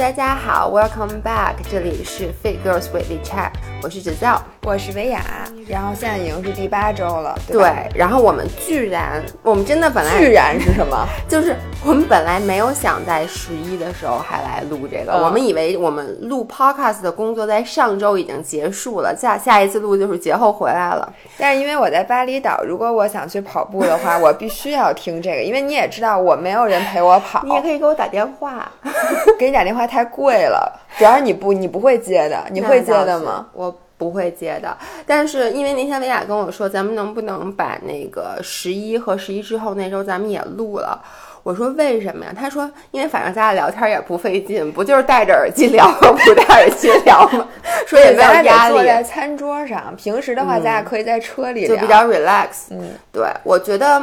大家好，Welcome back，这里是 Fit Girls Weekly Chat， 我是芷造，我是维雅，然后现在已经是第八周了，对，然后我们居然，我们真的本来居然是什么？就是我们本来没有想在十一的时候还来录这个，我们以为我们录 Podcast 的工作在上周已经结束了，下下一次录就是节后回来了。但是因为我在巴厘岛，如果我想去跑步的话，我必须要听这个，因为你也知道我没有人陪我跑，你也可以给我打电话，给你打电话太贵了，主要是你不你不会接的，你会接的吗？我不会接的，但是因为那天维亚跟我说，咱们能不能把那个十一和十一之后那周咱们也录了？我说为什么呀？他说因为反正咱俩聊天也不费劲，不就是戴着耳机聊和不戴耳机聊吗？说也没有压力。坐在餐桌上，平时的话咱俩可以在车里聊就比较 relax。嗯，对，我觉得，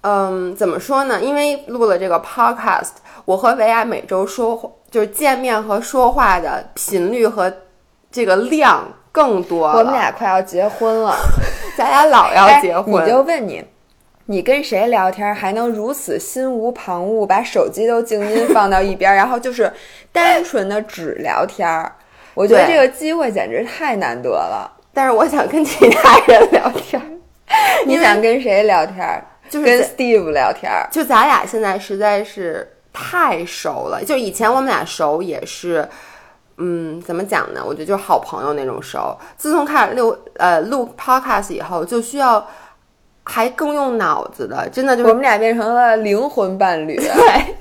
嗯，怎么说呢？因为录了这个 podcast，我和维亚每周说话就是见面和说话的频率和这个量更多。我们俩快要结婚了，咱俩老要结婚。你就问你。你跟谁聊天还能如此心无旁骛，把手机都静音放到一边，然后就是单纯的只聊天儿？我觉得这个机会简直太难得了。但是我想跟其他人聊天，你想跟谁聊天？就是跟 Steve 聊天。就咱俩现在实在是太熟了。就以前我们俩熟也是，嗯，怎么讲呢？我觉得就是好朋友那种熟。自从开始录呃录 Podcast 以后，就需要。还更用脑子的，真的就是我们俩变成了灵魂伴侣。对，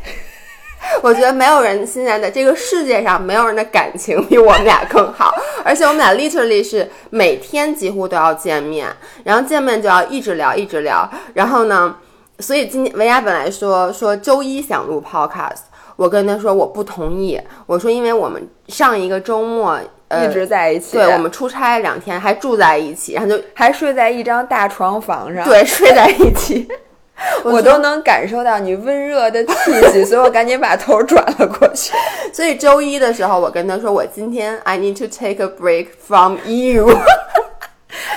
我觉得没有人现在的这个世界上没有人的感情比我们俩更好，而且我们俩 literally 是每天几乎都要见面，然后见面就要一直聊一直聊。然后呢，所以今天维亚本来说说周一想录 podcast，我跟他说我不同意，我说因为我们上一个周末。一直在一起，对我们出差两天还住在一起，然后就还睡在一张大床房上，对，睡在一起，我都能感受到你温热的气息，所以我赶紧把头转了过去。所以周一的时候，我跟他说，我今天 I need to take a break from you，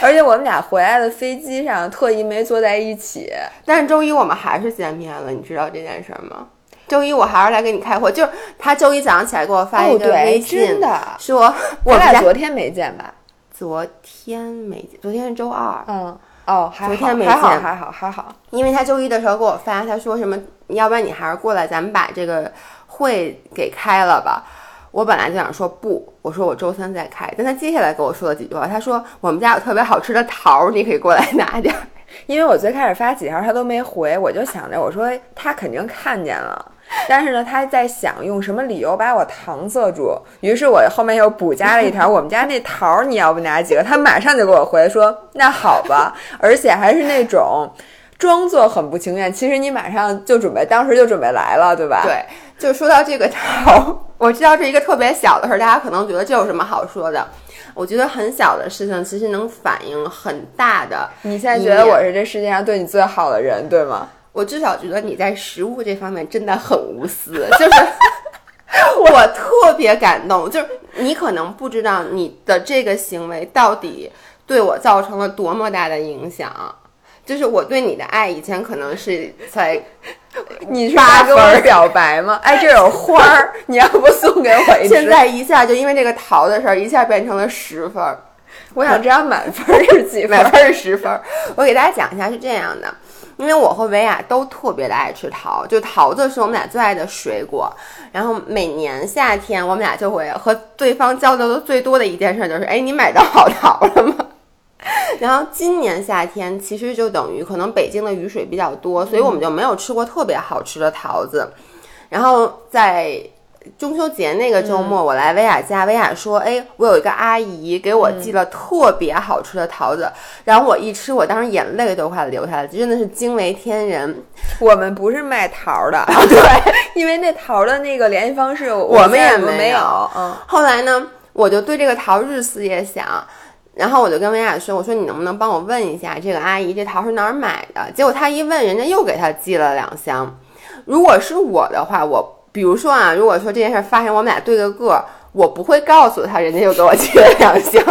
而且我们俩回来的飞机上特意没坐在一起，但是周一我们还是见面了，你知道这件事吗？周一我还是来给你开会，就是他周一早上起来给我发一个微信，说我俩昨天没见吧？昨天没见，昨天是周二。嗯，哦，昨天没见，还好，还好，还好。因为他周一的时候给我发，他说什么？要不然你还是过来，咱们把这个会给开了吧。我本来就想说不，我说我周三再开。但他接下来跟我说了几句话，他说我们家有特别好吃的桃，你可以过来拿点。因为我最开始发几条他都没回，我就想着我说他肯定看见了。但是呢，他在想用什么理由把我搪塞住，于是我后面又补加了一条：我们家那桃儿，你要不拿几个？他马上就给我回说：“那好吧。”而且还是那种装作很不情愿，其实你马上就准备，当时就准备来了，对吧？对，就说到这个桃，我知道是一个特别小的事儿，大家可能觉得这有什么好说的？我觉得很小的事情，其实能反映很大的。你现在觉得我是这世界上对你最好的人，对吗？我至少觉得你在食物这方面真的很无私，就是 我特别感动。就是你可能不知道你的这个行为到底对我造成了多么大的影响。就是我对你的爱以前可能是才 你是八给我表白吗？哎，这有花儿，你要不送给我一现在一下就因为这个桃的事儿，一下变成了十分。我想知道满分是几分？满分是十分。我给大家讲一下，是这样的。因为我和维亚都特别的爱吃桃，就桃子是我们俩最爱的水果。然后每年夏天，我们俩就会和对方交流的最多的一件事就是：哎，你买到好桃了吗？然后今年夏天其实就等于可能北京的雨水比较多，所以我们就没有吃过特别好吃的桃子。然后在。中秋节那个周末，我来薇娅家，薇娅说：“哎，我有一个阿姨给我寄了特别好吃的桃子。”然后我一吃，我当时眼泪都快流下来，真的是惊为天人。我们不是卖桃的，对，因为那桃的那个联系方式我们也没有。嗯，后来呢，我就对这个桃日思夜想，然后我就跟薇娅说：“我说你能不能帮我问一下这个阿姨，这桃是哪儿买的？”结果她一问，人家又给她寄了两箱。如果是我的话，我。比如说啊，如果说这件事发生，我们俩对个个，我不会告诉他，人家又给我寄了两箱，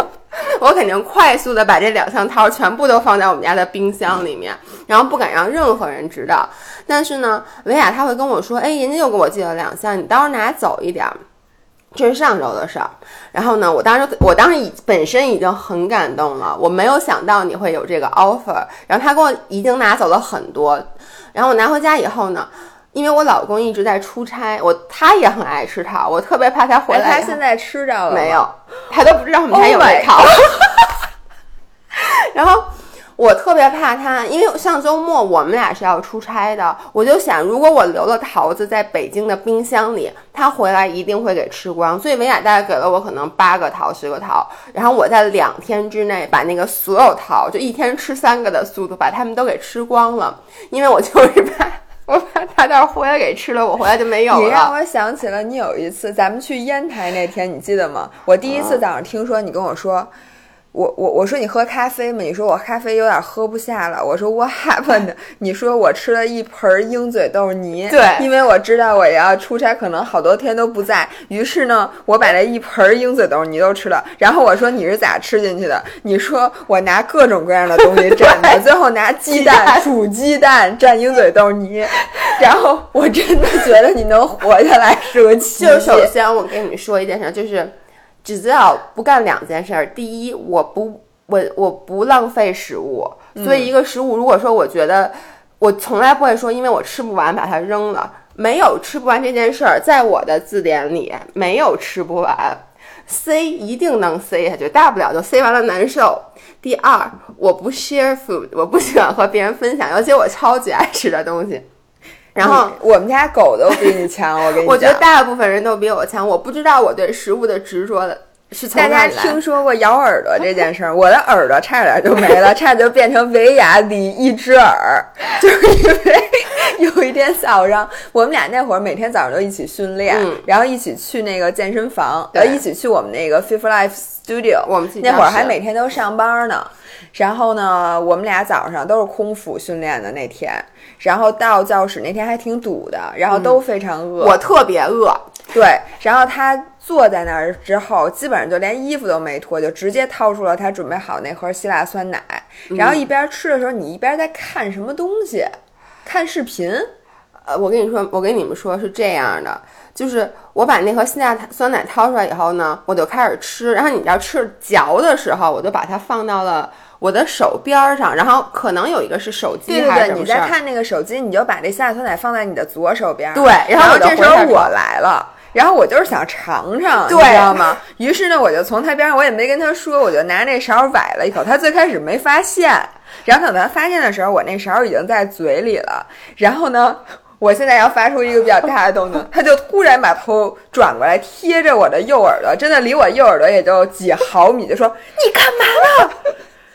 我肯定快速的把这两箱桃全部都放在我们家的冰箱里面，然后不敢让任何人知道。但是呢，维亚他会跟我说，哎，人家又给我寄了两箱，你到时候拿走一点。这是上周的事儿，然后呢，我当时我当时已本身已经很感动了，我没有想到你会有这个 offer，然后他给我已经拿走了很多，然后我拿回家以后呢，因为我老公一直在出差，我他也很爱吃桃，我特别怕他回来，他现在吃着了没有？他都不知道我们家有那桃，然后。我特别怕他，因为上周末我们俩是要出差的，我就想，如果我留了桃子在北京的冰箱里，他回来一定会给吃光。所以维亚大概给了我可能八个桃、十个桃，然后我在两天之内把那个所有桃，就一天吃三个的速度，把它们都给吃光了。因为我就是怕，我怕他到时候回来给吃了，我回来就没有了。你让我想起了你有一次咱们去烟台那天，你记得吗？我第一次早上听说你跟我说。我我我说你喝咖啡吗？你说我咖啡有点喝不下了。我说 What happened？你说我吃了一盆鹰嘴豆泥。对，因为我知道我要出差，可能好多天都不在。于是呢，我把那一盆鹰嘴豆泥都吃了。然后我说你是咋吃进去的？你说我拿各种各样的东西蘸的，最后拿鸡蛋煮鸡蛋蘸鹰嘴豆泥。然后我真的觉得你能活下来是个奇迹。就首先我跟你说一件事，就是。只知道不干两件事儿。第一，我不我我不浪费食物，所以一个食物，如果说我觉得我从来不会说，因为我吃不完把它扔了，没有吃不完这件事儿，在我的字典里没有吃不完塞一定能塞下去，大不了就塞完了难受。第二，我不 share food，我不喜欢和别人分享，尤其我超级爱吃的东西。然后我们家狗都比你强，我跟你讲，我觉得大部分人都比我强。我不知道我对食物的执着的是从大家听说过咬耳朵这件事儿？我的耳朵差点就没了，差点就变成维亚里一只耳，就是因为 有一天早上，我们俩那会儿每天早上都一起训练，然后一起去那个健身房，呃，一起去我们那个 Fit Life Studio。我们那会儿还每天都上班呢。然后呢，我们俩早上都是空腹训练的那天。然后到教室那天还挺堵的，然后都非常饿。我特别饿，对。然后他坐在那儿之后，基本上就连衣服都没脱，就直接掏出了他准备好那盒希腊酸奶。然后一边吃的时候，你一边在看什么东西？看视频？呃，我跟你说，我跟你们说是这样的，就是我把那盒希腊酸奶掏出来以后呢，我就开始吃。然后你要吃嚼的时候，我就把它放到了。我的手边上，然后可能有一个是手机还是什么你在看那个手机，你就把这希腊酸奶放在你的左手边。对，然后这时候我来了，然后我就是想尝尝，你知道吗？于是呢，我就从他边上，我也没跟他说，我就拿那勺崴了一口。他最开始没发现，然后等他发现的时候，我那勺已经在嘴里了。然后呢，我现在要发出一个比较大的动静，他就突然把头转过来，贴着我的右耳朵，真的离我右耳朵也就几毫米，就说：“你干嘛呢？”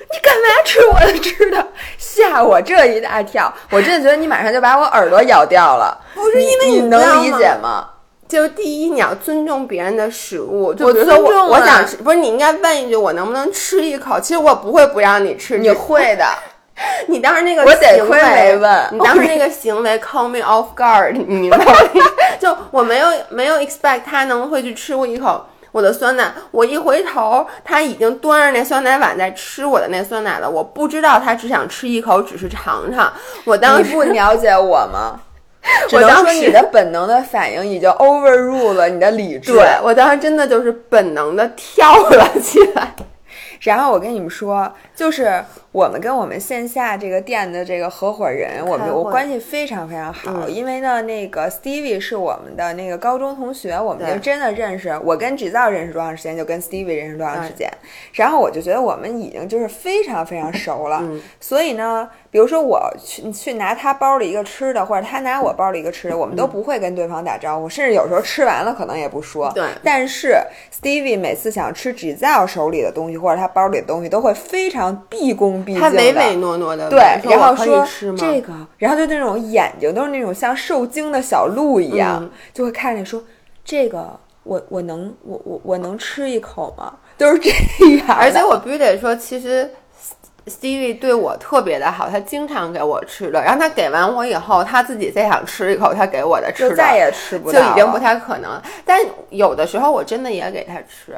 你干嘛吃我的吃的？吓我这一大跳！我真的觉得你马上就把我耳朵咬掉了。不是因为你能理解吗？就第一，你要尊重别人的食物。就比如说我我想吃，不是你应该问一句，我能不能吃一口？其实我不会不让你吃，你会的。你当时那个我得亏没问，你当时那个行为 call me off guard，你明白吗？就我没有没有 expect 他能会去吃我一口。我的酸奶，我一回头，他已经端着那酸奶碗在吃我的那酸奶了。我不知道他只想吃一口，只是尝尝。我当时不了解我吗？我当说你的本能的反应已经 overrule 了你的理智。对我当时真的就是本能的跳了起来。然后我跟你们说，就是我们跟我们线下这个店的这个合伙人，我们我关系非常非常好。因为呢，那个 Stevie 是我们的那个高中同学，我们就真的认识。我跟造认识多长时间，就跟 Stevie 认识多长时间。然后我就觉得我们已经就是非常非常熟了。所以呢，比如说我去去拿他包里一个吃的，或者他拿我包里一个吃的，我们都不会跟对方打招呼，甚至有时候吃完了可能也不说。对。但是 Stevie 每次想吃造手里的东西，或者他包里的东西都会非常毕恭毕，他唯唯诺诺的，对，然后说这个，然后就那种眼睛都是那种像受惊的小鹿一样，就会看着说这个，我我能我我我能吃一口吗？都是这样，而且我必须得说，其实 Stevie 对我特别的好，他经常给我吃的，然后他给完我以后，他自己再想吃一口他给我的吃的，就再也吃不就已经不太可能。但有的时候我真的也给他吃。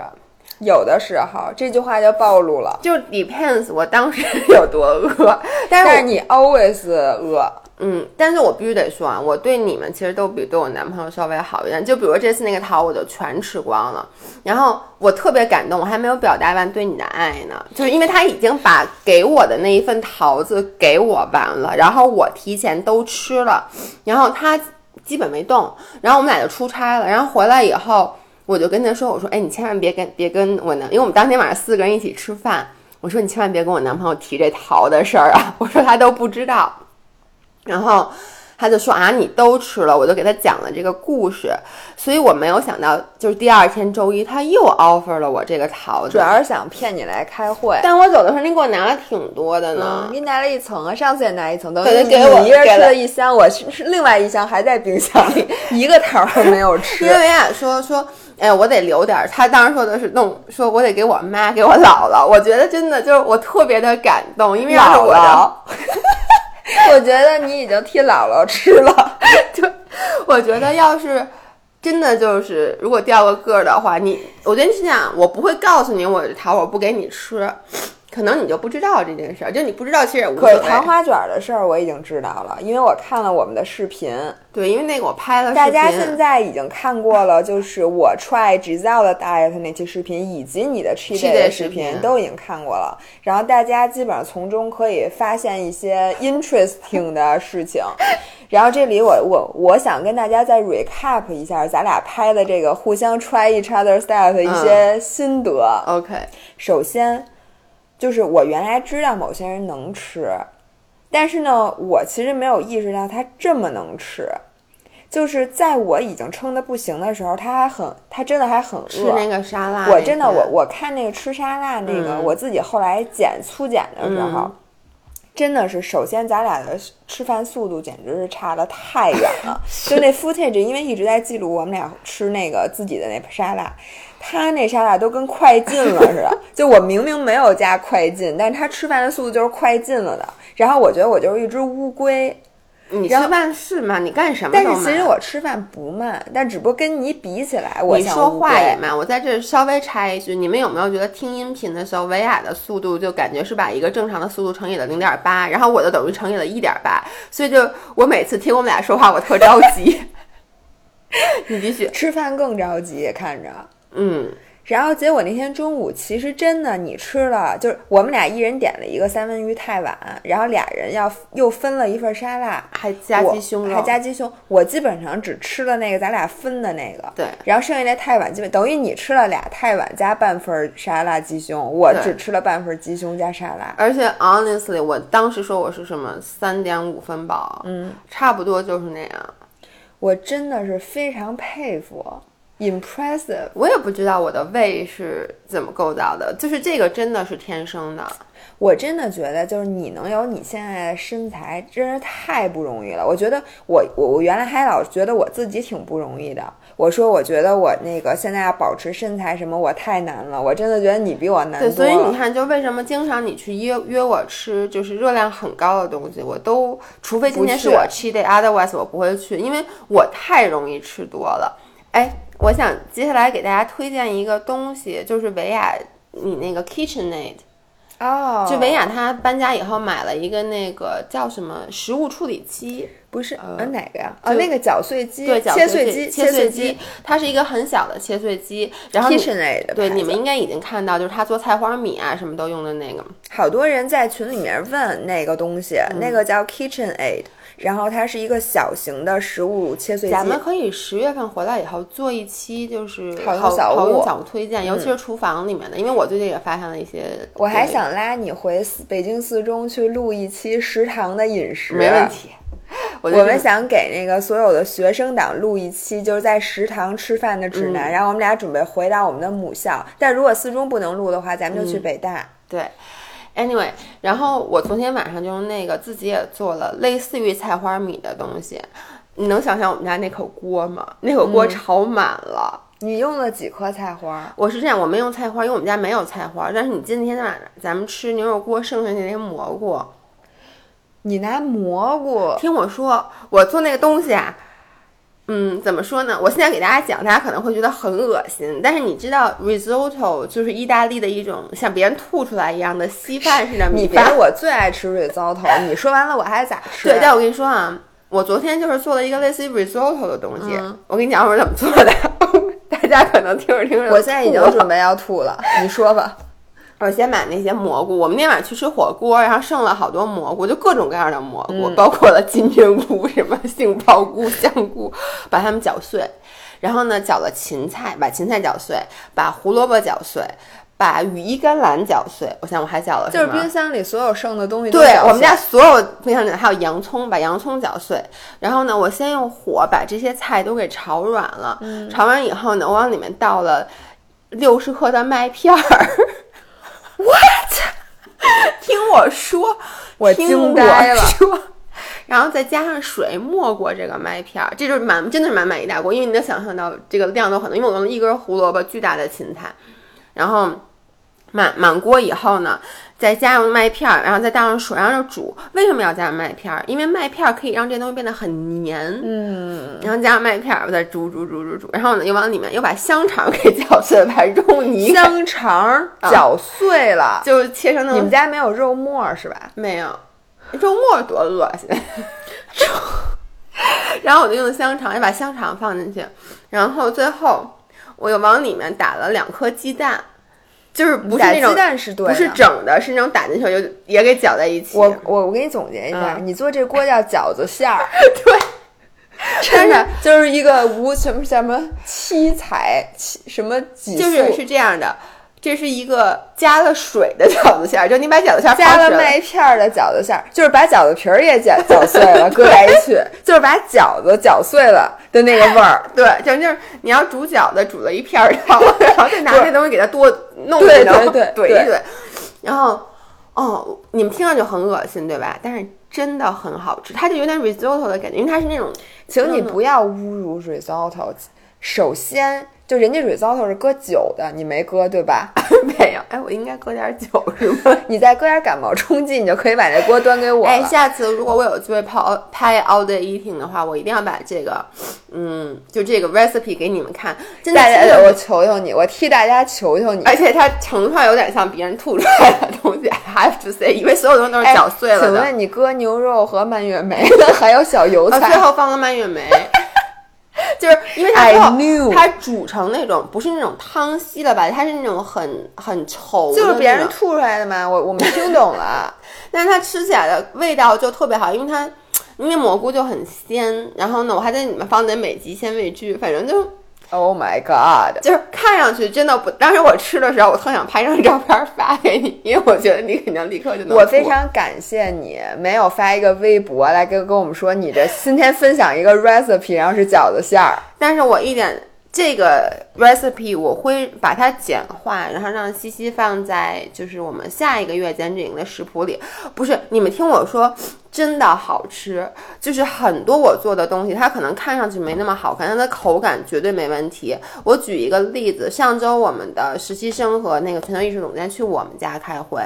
有的时候这句话就暴露了。就 depends 我当时 有多饿，但是你 always 饿，嗯，但是我必须得说啊，我对你们其实都比对我男朋友稍微好一点。就比如这次那个桃，我就全吃光了。然后我特别感动，我还没有表达完对你的爱呢，就是因为他已经把给我的那一份桃子给我完了，然后我提前都吃了，然后他基本没动，然后我们俩就出差了，然后回来以后，我就跟他说，我说，哎，你千万别跟别跟我男，因为我们当天晚上四个人一起吃饭，我说你千万别跟我男朋友提这桃的事儿啊，我说他都不知道。然后他就说啊，你都吃了，我就给他讲了这个故事，所以我没有想到，就是第二天周一他又 offer 了我这个桃子，主要是想骗你来开会。但我走的时候您给我拿了挺多的呢嗯，，给你拿了一层啊，上次也拿一层，等于给我一个人吃了了一箱，我是是另外一箱还在冰箱里，一个桃儿都没有吃因。为维亚说说，哎，我得留点儿。他当时说的是弄，说我得给我妈给我姥姥。我觉得真的就是我特别的感动，因为要是我的姥 我觉得你已经替姥姥吃了。就我觉得要是真的就是如果掉个个儿的话，你我觉得是这样，我不会告诉你我的桃，我不给你吃，可能你就不知道这件事儿，就你不知道其实也无所可是谓。糖花卷儿的事儿我已经知道了，因为我看了我们的视频。对，因为那个我拍了视频，大家现在已经看过了，就是我 try Giselle 的 diet 那期视频，以及你的 cheat cheat day day 的视频都已经看过了。然后大家基本上从中可以发现一些 interesting 的事情。然后这里我我我想跟大家再 recap 一下咱俩拍的这个互相 try each other's diet 的一些心得。OK，首先，就是我原来知道某些人能吃，但是呢，我其实没有意识到他这么能吃。就是在我已经撑得不行的时候，他还很，他真的还很饿。吃那个沙拉，我真的，我我看那个吃沙拉那个，嗯我自己后来减粗减的时候，嗯真的是，首先咱俩的吃饭速度简直是差的太远了。就那 footage，因为一直在记录我们俩吃那个自己的那沙拉，他那沙拉都跟快进了似的。就我明明没有加快进，但是他吃饭的速度就是快进了的。然后我觉得我就是一只乌龟，你吃饭是慢，你干什么但。是其实我吃饭不慢，但只不过跟你比起来，我你说。话也慢，我在这儿稍微插一句，你们有没有觉得听音频的时候，维亚的速度就感觉是把一个正常的速度乘以了零点八，然后我的等于乘以了一点八，所以就我每次听我们俩说话，我特着急。你继续，吃饭更着急，看着。嗯，然后结果那天中午，其实真的你吃了，就是我们俩一人点了一个三文鱼太碗，然后俩人要又分了一份沙拉，还加鸡胸肉，还加鸡胸。我基本上只吃了那个咱俩分的那个，对，然后剩下那太碗基本等于你吃了俩太碗加半份沙拉鸡胸，我只吃了半份鸡胸加沙拉。而且 honestly，我当时说我是什么三点五分饱，嗯，差不多就是那样。我真的是非常佩服，impressive。我也不知道我的胃是怎么构造的，就是这个真的是天生的。我真的觉得，就是你能有你现在的身材，真是太不容易了。我觉得我我我原来还老觉得我自己挺不容易的。我说我觉得我那个现在要保持身材什么，我太难了。我真的觉得你比我难对，多了。所以你看，就为什么经常你去约约我吃就是热量很高的东西，我都除非今天是我 cheat day，otherwise 我不会去，因为我太容易吃多了。哎，我想接下来给大家推荐一个东西，就是维亚你那个 KitchenAid，哦，就维亚她搬家以后买了一个那个叫什么食物处理机，不是呃呃哪个呀？就哦，那个搅碎机，对，绞切碎机，切碎机，它是一个很小的切碎机，然后 KitchenAid 对你们应该已经看到，就是他做菜花米啊什么都用的那个。好多人在群里面问那个东西，嗯那个叫 KitchenAid，然后它是一个小型的食物切碎机。咱们可以十月份回来以后做一期，就是好用好用小物推荐，尤其是厨房里面的，因为我最近也发现了一些。我还想拉你回四北京四中去录一期食堂的饮食，没问。题。我我们想给那个所有的学生党录一期，就是在食堂吃饭的指嗯南，然后我们俩准备回到我们的母校。但如果四中不能录的话，咱们就去北大。对。Anyway，然后我昨天晚上就用那个自己也做了类似于菜花米的东西。你能想象我们家那口锅吗？那口嗯锅炒满了。你用了几颗菜花？我是这样，我没用菜花，因为我们家没有菜花。但是你今天晚上咱们吃牛肉锅剩下那些蘑菇，你拿蘑菇，听我说，我做那个东西啊，嗯，怎么说呢？我现在给大家讲，大家可能会觉得很恶心，但是你知道 risotto 就是意大利的一种像别人吐出来一样的稀饭似的米饭。你别，我最爱吃 risotto，你说完了我还咋吃？对，但我跟你说啊，我昨天就是做了一个类似于 risotto 的东西。嗯我跟你讲我是怎么做的，大家可能听着听着，我现在已经准备要吐了，你说吧。我先买那些蘑菇，我们那天晚上去吃火锅，然后剩了好多蘑菇，就各种各样的蘑菇，嗯包括了金针菇、什么杏鲍菇、香菇，把它们搅碎，然后呢搅了芹菜，把芹菜搅碎，把胡萝卜搅碎，把羽衣甘蓝搅碎。我想我还搅了什么？就是冰箱里所有剩的东西都对我们家所有冰箱里还有洋葱，把洋葱搅碎，然后呢，我先用火把这些菜都给炒软了，嗯炒完以后呢，我往里面倒了六十克的麦片儿。What？听我说，我听惊呆了我说。然后再加上水没过这个麦片儿，这就是满真的是满满一大锅，因为你能想象到这个量都很多，因为我用了一根胡萝卜，巨大的芹菜，然后满满锅以后呢，再加上麦片儿，然后再倒上水，然后就煮。为什么要加上麦片儿？因为麦片儿可以让这东西变得很黏。嗯，然后加上麦片儿，我再煮煮煮煮煮，然后呢又往里面又把香肠 给搅碎，把肉泥香肠 搅碎了，就切成那种你们家没有肉末是吧？没有，肉末多恶心。然后我就用香肠，也把香肠放进去，然后最后我又往里面打了两颗鸡蛋，就是不是鸡那种蛋是对，不是整的，是那种打进去就也给搅在一起。我我我给你总结一下，嗯你做这锅叫饺子馅儿，对，真的就是一个无什么什么七彩七什么几素就是是这样的，这是一个加了水的饺子馅儿，就你把饺子馅儿加了麦片儿的饺子馅儿，就是把饺子皮儿也搅搅碎了，搁在一起，就是把饺子搅碎了的那个味儿。对，就就是你要煮饺子，煮了一片儿汤，然后再拿这东西给它多弄对一弄，对对对怼一怼，然后哦，你们听着就很恶心，对吧？但是真的很好吃，它就有点 risotto 的感觉，因为它是那种，请你不要侮辱 risotto。首先，就人家 risotto 是搁酒的，你没搁对吧？没有，哎，我应该搁点酒是吗？你再搁点感冒冲剂，你就可以把这锅端给我了。哎，下次如果我有机会拍拍 all day eating 的话，我一定要把这个，嗯，就这个 recipe 给你们看，真的大家我求求你，我替大家求求你。而且它盛出来有点像别人吐出来的东西，I have to say，因为所有东西都是搅碎了的。哎请问你搁牛肉和蔓越莓的，还有小油啊，菜，最后放了蔓越莓，就是因为它最后它煮成那种不是那种汤稀了吧，它是那种很很稠就是别人吐出来的嘛。我我没听懂了。但是它吃起来的味道就特别好，因为它因为蘑菇就很鲜，然后呢，我还在里面放点美极鲜味汁，反正就 Oh my god！就是看上去真的不。当时我吃的时候，我特想拍张照片发给你，因为我觉得你肯定立刻就能。我非。常感谢你没有发一个微博来跟跟我们说你这今天分享一个 recipe，然后是饺子馅儿。但是我一点这个 recipe 我会把它简化，然后让西西放在就是我们下一个月减脂营的食谱里。不是你们听我说，真的好吃，就是很多我做的东西，它可能看上去没那么好看，但它口感绝对没问题。我举一个例子，上周我们的实习生和那个全球艺术总监去我们家开会。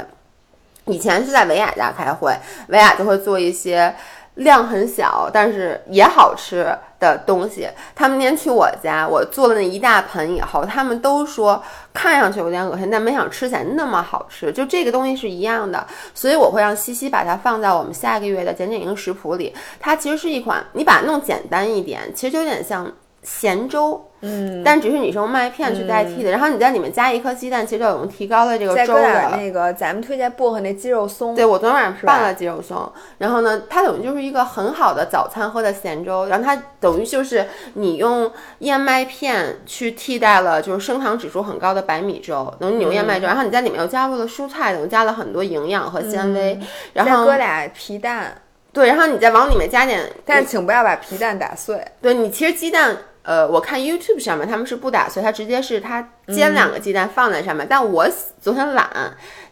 以前是在维亚家开会，维亚就会做一些量很小但是也好吃的东西。他们那天去我家，我做了那一大盆以后，他们都说看上去有点恶心，但没想吃起来那么好吃。就这个东西是一样的，所以我会让西西把它放在我们下个月的减减营食谱里。它其实是一款，你把它弄简单一点，其实就有点像咸粥。嗯，但只是你是用麦片去代替的，然后你在里面加一颗鸡蛋，其实就有提高了这个粥的那个咱们推荐薄荷那鸡肉松。对，我昨天晚上是拌了鸡肉松，然后呢，它等于就是一个很好的早餐喝的咸粥，然后它等于就是你用燕麦片去替代了就是升糖指数很高的白米粥，等于你用燕麦粥，然后你在里面又加入了蔬菜，等于加了很多营养和纤维，然再后搁俩皮蛋，对，然后你再往里面加点，但请不要把皮蛋打碎。对你其实鸡蛋。呃，我看 YouTube 上面他们是不打碎，它直接是它煎两个鸡蛋放在上面。但我昨天懒，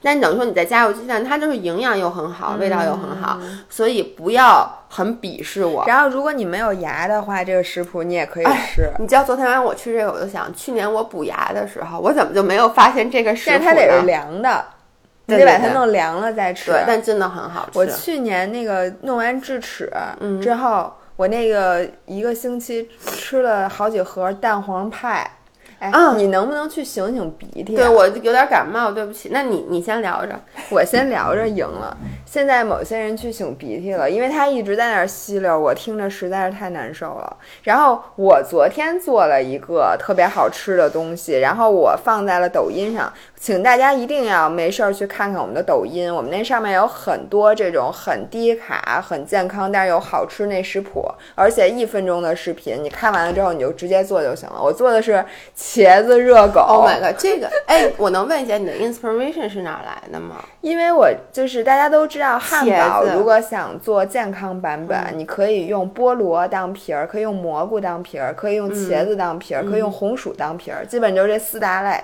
但你等于说你再加入鸡蛋，它就是营养又很好，味道又很好，所以不要很鄙视我。然后如果你没有牙的话，这个食谱你也可以吃。你知道昨天晚上我吃这个，我就想，去年我补牙的时候，我怎么就没有发现这个食谱呢？但它得是凉的，你得把它弄凉了再吃。对，但真的很好吃。我去年那个弄完智齿嗯之后，我那个一个星期吃了好几盒蛋黄派。哎，嗯你能不能去醒醒鼻涕、啊？对我有点感冒，对不起。那你你先聊着。我先聊着赢了。现在某些人去擤鼻涕了，因为他一直在那儿吸溜，我听着实在是太难受了。然后我昨天做了一个特别好吃的东西，然后我放在了抖音上，请大家一定要没事儿去看看我们的抖音，我们那上面有很多这种很低卡、很健康，但是又好吃那食谱，而且一分钟的视频，你看完了之后你就直接做就行了。我做的是茄子热狗。Oh my god，这个哎，我能问一下你的 inspiration 是哪儿来的吗？因为我就是大家都知道，汉堡如果想做健康版本，你可以用菠萝当皮儿，可以用蘑菇当皮儿，可以用茄子当皮儿，可以用红薯当皮儿，基本就这四大类。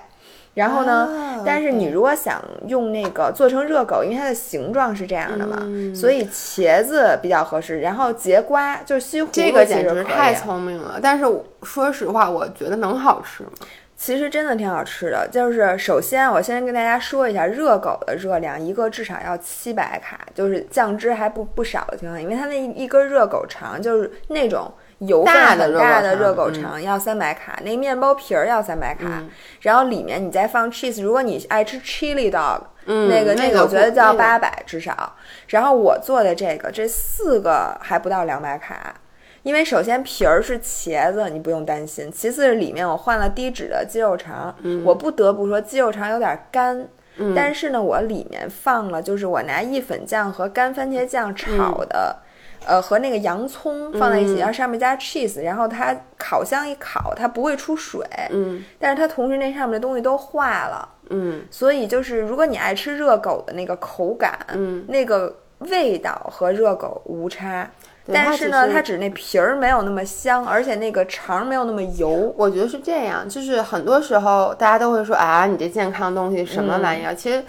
然后呢，啊但是你如果想用那个做成热狗，因为它的形状是这样的嘛，嗯所以茄子比较合适。然后节瓜就是西葫芦，这个简直太聪明了。但是我说实话，我觉得能好吃吗？其实真的挺好吃的，就是首先我先跟大家说一下，热狗的热量一个至少要七百卡，就是酱汁还不不少的情况下，因为它那一一根热狗肠就是那种油大的大的热热狗肠要三百卡，那面包皮儿要三百卡，嗯然后里面你再放 cheese，如果你爱吃 chili dog，嗯那个那个个我觉得不那个就要八百至少。然后我做的这个这四个还不到两百卡。因为首先皮儿是茄子，你不用担心；其次是里面我换了低脂的鸡肉肠，我不得不说鸡肉肠有点干，但是呢，我里面放了就是我拿意粉酱和干番茄酱炒的，呃，和那个洋葱放在一起，然后上面加 cheese，然后它烤箱一烤，它不会出水，嗯但是它同时那上面的东西都化了，嗯所以就是如果你爱吃热狗的那个口感，嗯，那个味道和热狗无差。但是呢，它只是那皮儿没有那么香，而且那个肠没有那么油。我觉得是这样，就是很多时候大家都会说啊，你这健康东西什么玩意儿？其实，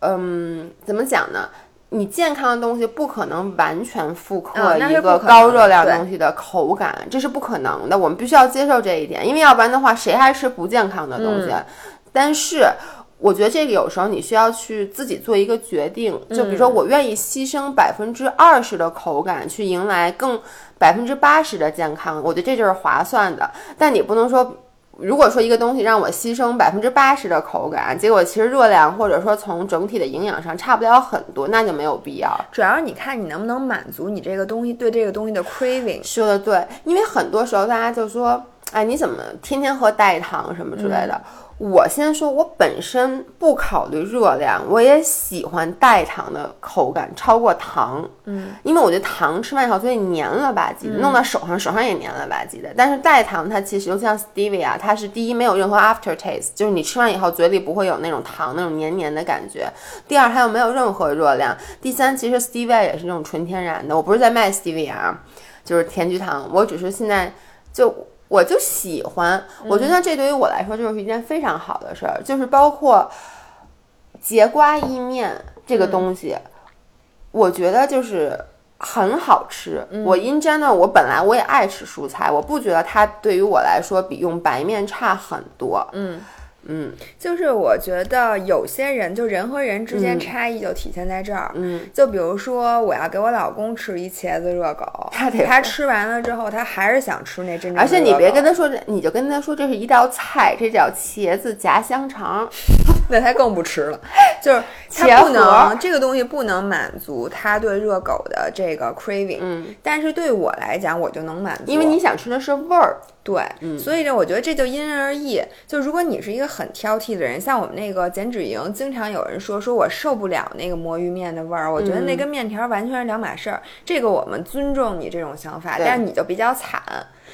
嗯，怎么讲呢？你健康的东西不可能完全复刻一个高热量东西的口感，这是不可能的。我们必须要接受这一点，因为要不然的话，谁还吃不健康的东西？嗯但是。我觉得这个有时候你需要去自己做一个决定，就比如说我愿意牺牲百分之二十的口感，去迎来更百分之八十的健康，我觉得这就是划算的。但你不能说，如果说一个东西让我牺牲百分之八十的口感，结果其实热量或者说从整体的营养上差不了很多，那就没有必要。主要是你看你能不能满足你这个东西对这个东西的 craving。说的对，因为很多时候大家就说，哎，你怎么天天喝代糖什么之类的？我先说，我本身不考虑热量，我也喜欢代糖的口感超过糖，嗯，因为我觉得糖吃完以后就会黏了吧唧的，弄到手上手上也黏了吧唧的。但是代糖它其实就像 stevia，它是第一没有任何 after taste，就是你吃完以后嘴里不会有那种糖那种黏黏的感觉。第二，它又没有任何热量。第三，其实 stevia 也是那种纯天然的，我不是在卖 stevia 啊，就是甜菊糖，我只是现在就。我就喜欢，我觉得这对于我来说就是一件非常好的事儿，就是包括节瓜意面这个东西，我觉得就是很好吃。我 in general，我本来我也爱吃蔬菜，我不觉得它对于我来说比用白面差很多。嗯嗯。就是我觉得有些人，就人和人之间差异就体现在这儿。嗯，就比如说，我要给我老公吃一茄子热狗，他得他吃完了之后，他还是想吃那真正而且你别跟他说，你就跟他说这是一道菜，这叫茄子夹香肠。那他更不吃了，就是他茄不能这个东西不能满足他对热狗的这个 craving，嗯，但是对我来讲，我就能满足，因为你想吃的是味儿。对，嗯所以呢，我觉得这就因人而异。就如果你是一个很挑剔的人，像我们那个减脂营，经常有人说说我受不了那个魔芋面的味儿，我觉得那嗯跟面条完全是两码事儿。这个我们尊重你这种想法，但是你就比较惨。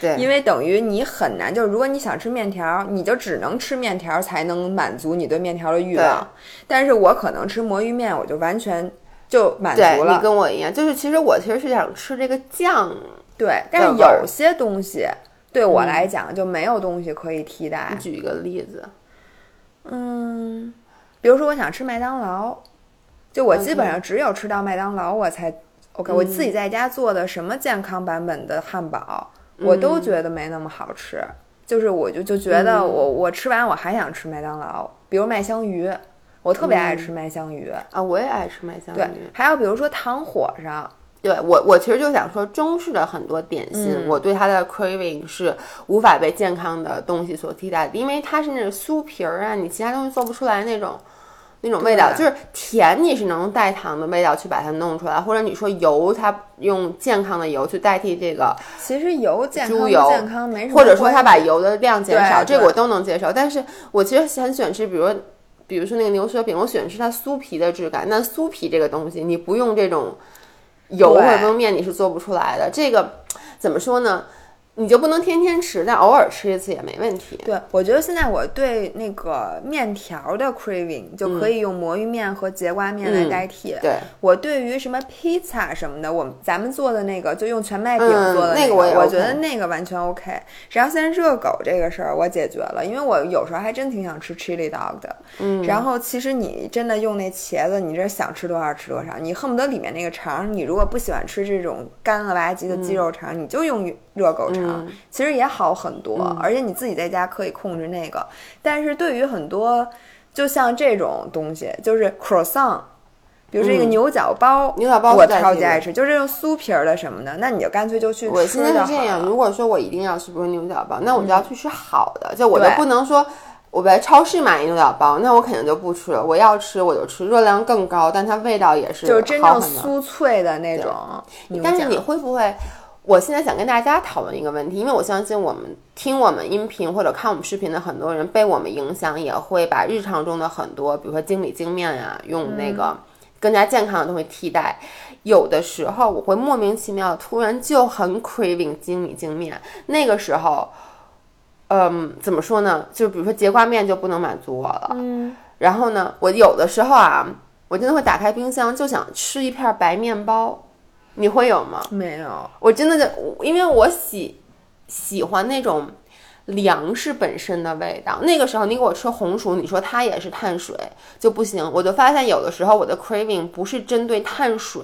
对，因为等于你很难，就是如果你想吃面条，你就只能吃面条才能满足你对面条的欲望。但是我可能吃魔芋面，我就完全就满足了。你跟我一样，就是其实我其实是想吃这个酱。对，但是有些东西对我来讲就没有东西可以替代你。举一个例子，嗯，比如说我想吃麦当劳，就我基本上只有吃到麦当劳我才 OK、我自己在家做的什么健康版本的汉堡，我都觉得没那么好吃。就是我就就觉得我、我吃完我还想吃麦当劳，比如麦香鱼，我特别爱吃麦香鱼。啊，我也爱吃麦香对鱼，，还有比如说糖火烧，对我，我其实就想说，中式的很多点心，我对它的 craving 是无法被健康的东西所替代的，因为它是那种酥皮儿啊，你其他东西做不出来那种那种味道。就是甜，你是能用代糖的味道去把它弄出来，或者你说油，它用健康的油去代替这个，其实油健猪油健康没什么或者说它把油的量减少，这个我都能接受。但是我其实很喜欢吃，比如说比如说那个牛舌饼，我喜欢吃它酥皮的质感。那酥皮这个东西，你不用这种油或对者焖面，你是做不出来的。这个怎么说呢？你就不能天天吃，但偶尔吃一次也没问题。对，我觉得现在我对那个面条的 craving 就可以用魔芋面和节瓜面来代替。嗯对，我对于什么披萨什么的，我们咱们做的那个就用全麦饼嗯做的个，那个我我觉得那个完全 OK。然后现在热狗这个事儿我解决了，因为我有时候还真挺想吃 chili dog 的。嗯，然后其实你真的用那茄子，你这想吃多少吃多少，你恨不得里面那个肠，你如果不喜欢吃这种干了吧唧的鸡肉肠，你就用热狗肠，其实也好很多。而且你自己在家可以控制那个，但是对于很多就像这种东西，就是 croissant。比如说一个嗯牛角包，牛角包我超级爱吃，就是这种酥皮儿的什么的，那你就干脆就去吃我现在就是这样，如果说我一定要吃，比如牛角包，那我就要去吃好的，就我就不能说。我在超市买一牛角包，那我肯定就不吃了。我要吃我就吃，热量更高，但它味道也是就是真正。酥脆的那种。但是你会不会？我现在想跟大家讨论一个问题，因为我相信我们听我们音频或者看我们视频的很多人被我们影响，也会把日常中的很多，比如说精米精面呀、用那个更加健康的东西替代。有的时候我会莫名其妙，突然就很 craving 精米精面，那个时候，嗯，怎么说呢？就比如说节瓜面就不能满足我了。嗯，然后呢，我有的时候啊，我真的会打开冰箱就想吃一片白面包，你会有吗？没有，我真的就因为我喜喜欢那种粮食本身的味道。那个时候你给我吃红薯，你说它也是碳水就不行。我就发现有的时候我的 craving 不是针对碳水。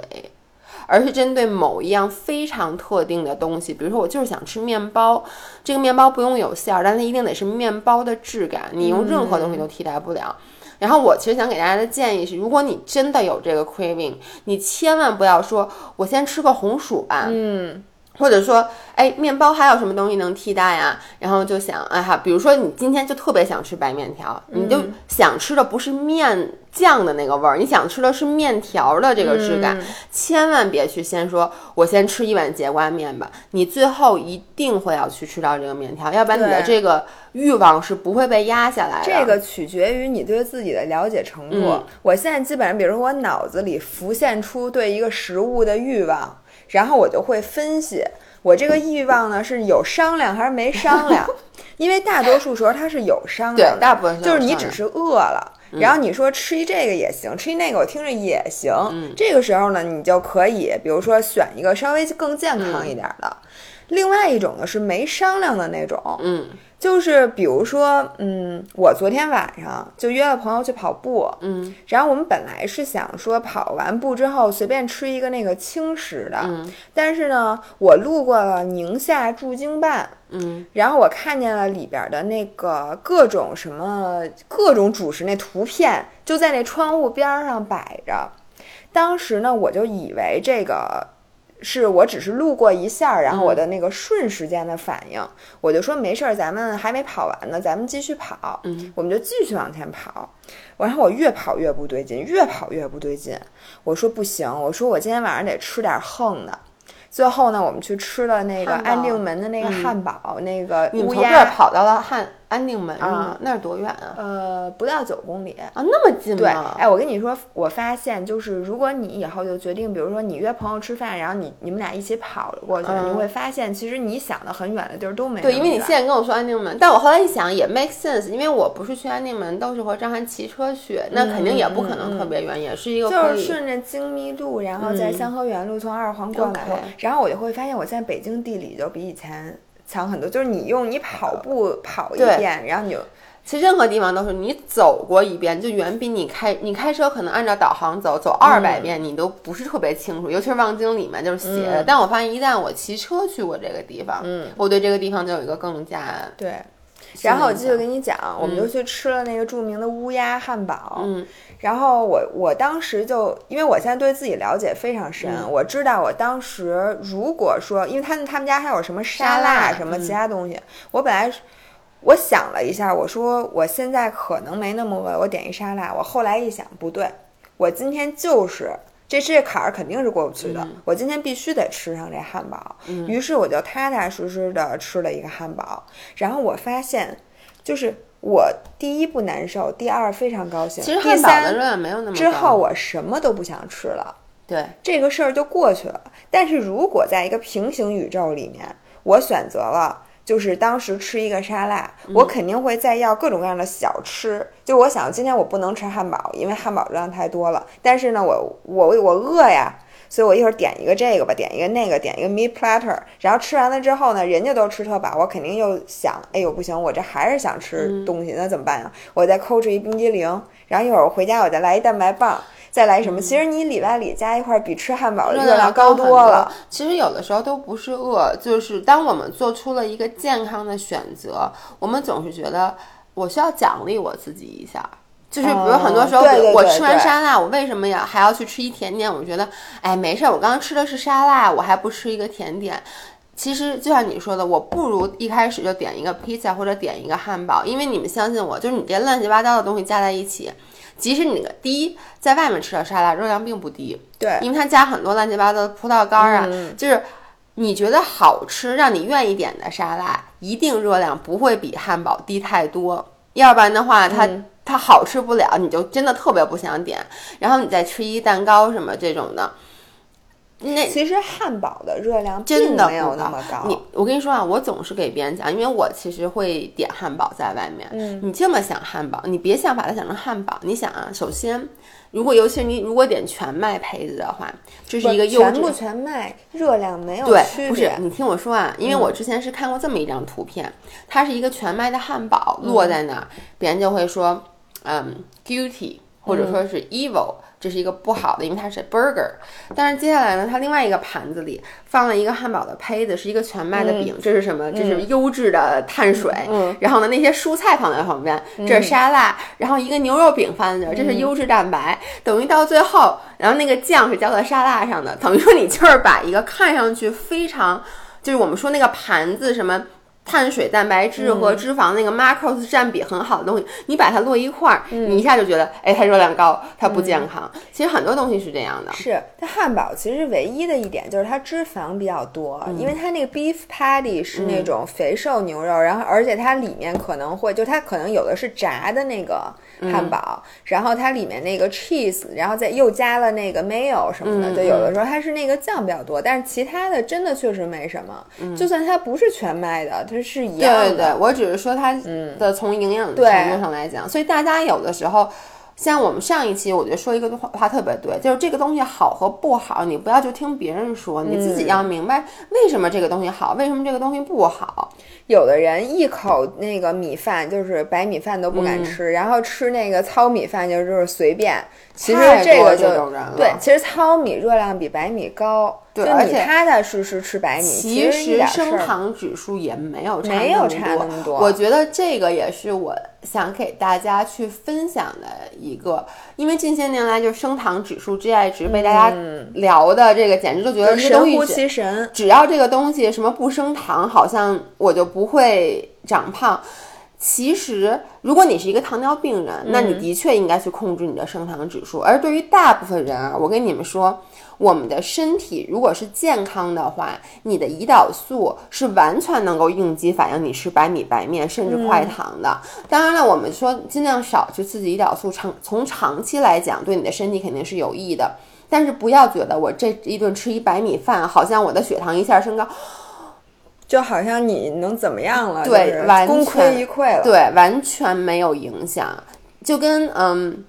而是针对某一样非常特定的东西，比如说我就是想吃面包，这个面包不用有馅儿，但它一定得是面包的质感，你用任何东西都替代不了。然后我其实想给大家的建议是，如果你真的有这个 craving，你千万不要说我先吃个红薯吧，嗯，或者说，哎，面包还有什么东西能替代呀？然后就想，哎哈，比如说你今天就特别想吃白面条，你就想吃的不是面酱的那个味儿，你想吃的是面条的这个质感，千万别去先说我先吃一碗节瓜面吧，你最后一定会要去吃到这个面条，要不然你的这个欲望是不会被压下来的。这个取决于你对自己的了解程度。嗯我现在基本上，比如说我脑子里浮现出对一个食物的欲望，然后我就会分析我这个欲望呢是有商量还是没商量，因为大多数时候它是有商量的，对大部分是就是你只是饿了。然后你说吃一这个也行，吃一那个我听着也行。嗯这个时候呢，你就可以，比如说选一个稍微更健康一点的。另外一种呢是没商量的那种，嗯就是比如说，嗯，我昨天晚上就约了朋友去跑步，嗯然后我们本来是想说跑完步之后随便吃一个那个轻食的，嗯但是呢，我路过了宁夏驻京办，嗯然后我看见了里边的那个各种什么各种主食那图片，就在那窗户边儿上摆着。当时呢，我就以为这个是我只是路过一下，然后我的那个瞬时间的反应，我就说没事儿，咱们还没跑完呢，咱们继续跑。嗯，我们就继续往前跑。然后我越跑越不对劲，越跑越不对劲。我说不行，我说我今天晚上得吃点横的。最后呢，我们去吃了那个安定门的那个汉堡，那个你们乌从这儿鸦，跑到了汉安定门是吗啊？那是多远啊？呃，不到九公里。啊，那么近对，吗？哎，我跟你说，我发现就是，如果你以后就决定，比如说你约朋友吃饭，然后你你们俩一起跑了过去，嗯你会发现，其实你想的很远的地儿都没对，那么远因为你现在跟我说安定门，但我后来一想也 make sense，因为我不是去安定门，都是和张涵骑车去，那肯定也不可能特别远，也是一个嗯就。是顺着京密路，然后在嗯三河园路从二环过来然后我就会发现我现在北京地理就比以前强很多。就是你用你跑步跑一遍，然后你就其实任何地方都是你走过一遍，就远比你开你开车可能按照导航走走二百遍，你都不是特别清楚，尤其是望京里面就是斜的。嗯但我发现一旦我骑车去过这个地方，嗯，我对这个地方就有一个更加对。然后我继续跟你讲，我们就去吃了那个著名的乌鸦汉堡。嗯，然后我我当时就，因为我现在对自己了解非常深，嗯我知道我当时如果说，因为他们他们家还有什么沙沙拉什么嗯其他东西，我本来我想了一下，我说我现在可能没那么饿，我点一沙拉。我后来一想，不对，我今天就是。这这坎儿肯定是过不去的，嗯我今天必须得吃上这汉堡。于是我就踏踏实实的吃了一个汉堡，然后我发现，就是我第一不难受，第二非常高兴，其实第汉堡的热三量没有那么高。之后我什么都不想吃了，对，这个事儿就过去了。但是如果在一个平行宇宙里面，我选择了。就是当时吃一个沙拉，我肯定会再要各种各样的小吃。就我想今天我不能吃汉堡，因为汉堡热量太多了。但是呢，我我我饿呀，所以我一会儿点一个这个吧，点一个那个，点一个 meat platter。然后吃完了之后呢，人家都吃特饱，我肯定又想，哎呦不行，我这还是想吃东西，那怎么办呀？我再抠出一冰激凌，然后一会儿我回家我再来一蛋白棒。再来什么？其实你里外里加一块儿，比吃汉堡热量高多了。。其实有的时候都不是饿，就是当我们做出了一个健康的选择，我们总是觉得我需要奖励我自己一下。就是比如很多时候，我吃完沙拉，我为什么要还要去吃一甜点？我觉得，哎，没事儿，我刚刚吃的是沙拉，我还不吃一个甜点。其实就像你说的，我不如一开始就点一个披萨或者点一个汉堡，因为你们相信我，就是你这些乱七八糟的东西加在一起，即使你的第一在外面吃的沙拉热量并不低，对，因为它加很多乱七八糟的葡萄干儿啊，就是你觉得好吃，让你愿意点的沙拉，一定热量不会比汉堡低太多。要不然的话，它、它好吃不了，你就真的特别不想点。然后你再吃一蛋糕什么这种的，那其实汉堡的热量真的并没有那么高。你我跟你说啊，我总是给别人讲，因为我其实会点汉堡在外面。嗯，你这么想汉堡，你别想把它想成汉堡。你想啊，首先，如果尤其是你如果点全麦胚子的话，这是一个优质全不全麦，热量没有对，不是你听我说啊，因为我之前是看过这么一张图片，它是一个全麦的汉堡落在那儿，别人就会说，嗯，guilty 或者说是 evil，、这是一个不好的，因为它是 burger。但是接下来呢，它另外一个盘子里放了一个汉堡的胚子，是一个全麦的饼，这是什么？这是优质的碳水。嗯然后呢，那些蔬菜放在旁边，这是沙拉，然后一个牛肉饼放在这儿，这是优质蛋白。等于到最后，然后那个酱是浇在沙拉上的，等于说你就是把一个看上去非常，就是我们说那个盘子什么。碳水、蛋白质和脂肪那个 macros 占比很好的东西，你把它摞一块儿，你一下就觉得，哎，它热量高，它不健康。其实很多东西是这样的。是它汉堡其实唯一的一点就是它脂肪比较多，因为它那个 beef patty 是那种肥瘦牛肉，然后而且它里面可能会就它可能有的是炸的那个汉堡，然后它里面那个 cheese，然后再又加了那个 mayo 什么的，嗯就有的时候它是那个酱比较多，但是其他的真的确实没什么。就算它不是全麦的，它是一样的。对对对，我只是说它的从营养程对度上来讲，所以大家有的时候。像我们上一期，我觉得说一个话话特别对，就是这个东西好和不好，你不要就听别人说，你自己要明白为什么这个东西好，为什么这个东西不好。有的人一口那个米饭就是白米饭都不嗯敢吃，然后吃那个糙米饭就就是随便。其实这个就这种人了对，其实糙米热量比白米高，就你对而且踏踏实实吃白米，其实。升糖指数也没有差没有那么差那么多我觉得这个也是我想给大家去分享的一个，因为近些年来就升糖指数、GI 值被大家聊的这个，简直就觉得这个神乎东西只其神，只要这个东西什么不升糖，好像我就不会长胖。其实，如果你是一个糖尿病人，那你的确应该去控制你的升糖指数。而对于大部分人啊，我跟你们说，我们的身体如果是健康的话，你的胰岛素是完全能够应激反应你吃白米白面甚至快糖的。当然了，我们说尽量少去刺激胰岛素，长从长期来讲，对你的身体肯定是有益的。但是不要觉得我这一顿吃一白米饭，好像我的血糖一下升高。就好像你能怎么样了？对就是完功亏一篑了。对，完全没有影响。就跟嗯，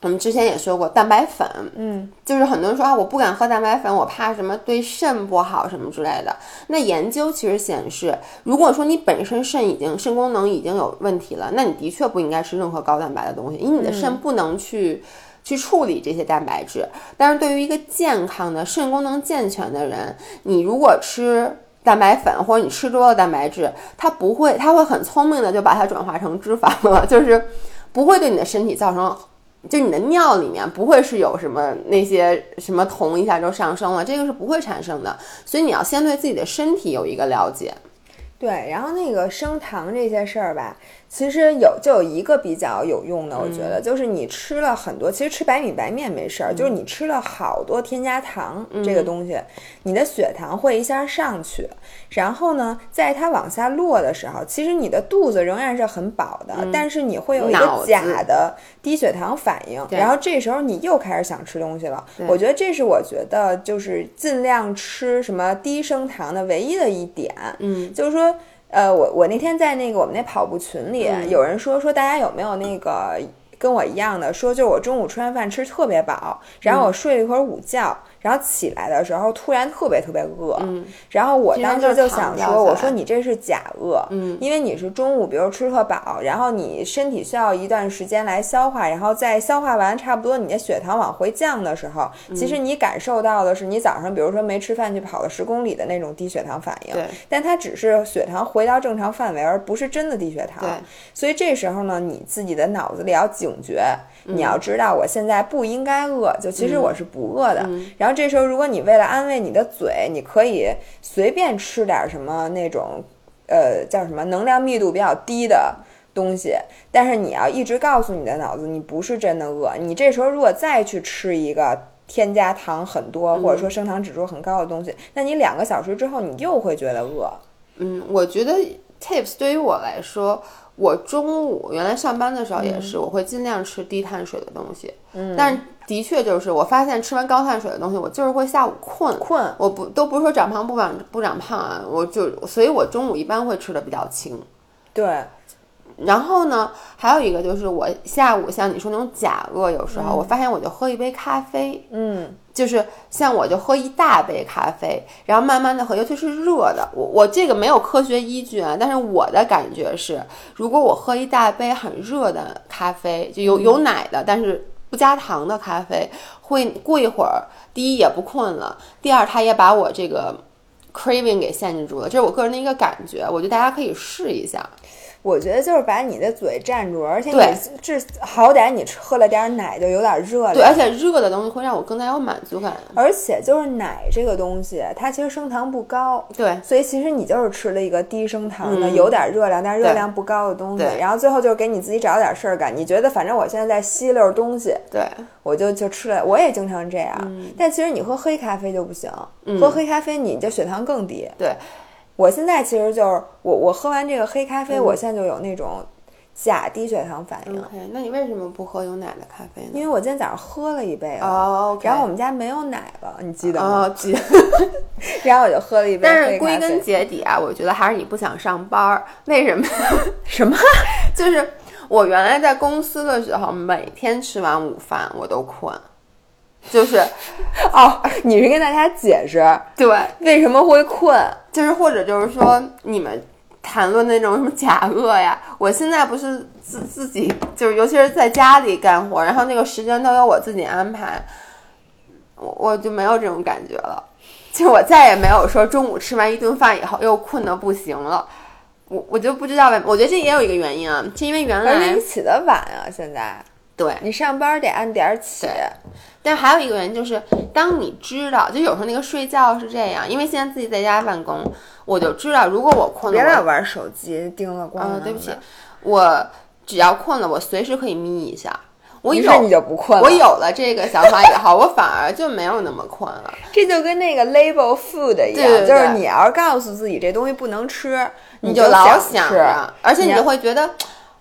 我们之前也说过蛋白粉，嗯，就是很多人说啊，我不敢喝蛋白粉，我怕什么对肾不好什么之类的。那研究其实显示，如果说你本身肾已经肾功能已经有问题了，那你的确不应该吃任何高蛋白的东西，因为你的肾不能去。去处理这些蛋白质，但是对于一个健康的肾功能健全的人，你如果吃蛋白粉，或者你吃多了蛋白质，它不会，它会很聪明的就把它转化成脂肪了，就是不会对你的身体造成。就你的尿里面不会是有什么那些什么酮一下就上升了，这个是不会产生的，所以你要先对自己的身体有一个了解。对，然后那个升糖这些事儿吧，其实有就有一个比较有用的，我觉得就是你吃了很多，其实吃白米白面没事儿，就是你吃了好多添加糖这个东西，你的血糖会一下上去，然后呢，在它往下落的时候，其实你的肚子仍然是很饱的，但是你会有一个假的低血糖反应，然后这时候你又开始想吃东西了。我觉得这是我觉得就是尽量吃什么低升糖的唯一的一点，嗯，就是说。呃，我我那天在那个我们那跑步群里，有人说说大家有没有那个跟我一样的，说就是我中午吃完饭吃特别饱，然后我睡了一会儿午觉。然后起来的时候，突然特别特别饿，嗯，然后我当时就想说，我说你这是假饿，嗯，因为你是中午，比如吃特饱，然后你身体需要一段时间来消化，然后在消化完差不多你的血糖往回降的时候，其实你感受到的是你早上比如说没吃饭去跑了十公里的那种低血糖反应，对，但它只是血糖回到正常范围，而不是真的低血糖，所以这时候呢，你自己的脑子里要警觉，你要知道我现在不应该饿，就其实我是不饿的，然后。这时候，如果你为了安慰你的嘴，你可以随便吃点什么那种，呃，叫什么能量密度比较低的东西。但是你要一直告诉你的脑子，你不是真的饿。你这时候如果再去吃一个添加糖很多或者说升糖指数很高的东西，那你两个小时之后你又会觉得饿。嗯，我觉得 Tips 对于我来说。我中午原来上班的时候也是，我会尽量吃低碳水的东西。嗯，但是的确就是我发现吃完高碳水的东西，我就是会下午困。困，我不都不是说长胖不长不长胖啊，我就所以，我中午一般会吃的比较轻。对。然后呢，还有一个就是我下午像你说那种假饿，有时候我发现我就喝一杯咖啡，嗯，就是像我就喝一大杯咖啡，然后慢慢的喝，尤其是热的，我我这个没有科学依据啊，但是我的感觉是，如果我喝一大杯很热的咖啡，就有有奶的，但是不加糖的咖啡，会过一会儿，第一也不困了，第二它也把我这个 craving 给限制住了，这是我个人的一个感觉，我觉得大家可以试一下。我觉得就是把你的嘴占住，而且你这好歹你喝了点奶就有点热了。对，而且热的东西会让我更加有满足感。而且就是奶这个东西，它其实升糖不高。对，所以其实你就是吃了一个低升糖的、有点热量但热量不高的东西，然后最后就是给你自己找点事儿干。你觉得反正我现在在吸溜东西，对，我就就吃了。我也经常这样，但其实你喝黑咖啡就不行，喝黑咖啡你就血糖更低。对。我现在其实就是我，我喝完这个黑咖啡，我现在就有那种假低血糖反应。OK，那你为什么不喝有奶的咖啡呢？因为我今天早上喝了一杯了，然后我们家没有奶了，你记得吗？记得。然后我就喝了一杯。但是归根结底啊，我觉得还是你不想上班儿。为什么？什么？就是我原来在公司的时候，每天吃完午饭我都困。就是，哦，你是跟大家解释对为什么会困，就是或者就是说你们谈论那种什么假饿呀？我现在不是自自己就是，尤其是在家里干活，然后那个时间都由我自己安排，我我就没有这种感觉了。就我再也没有说中午吃完一顿饭以后又困得不行了。我我就不知道为，我觉得这也有一个原因啊，是因为原来你起得晚啊，现在对你上班得按点起。但还有一个原因就是，当你知道，就有时候那个睡觉是这样，因为现在自己在家办公，我就知道，如果我困了，别老玩手机，盯了光了。对不起，我只要困了，我随时可以眯一下。我于是你就不困了。我有了这个想法以后，我反而就没有那么困了。这就跟那个 label food 一样，就是你要是告诉自己这东西不能吃，你就老想着，而且你就会觉得。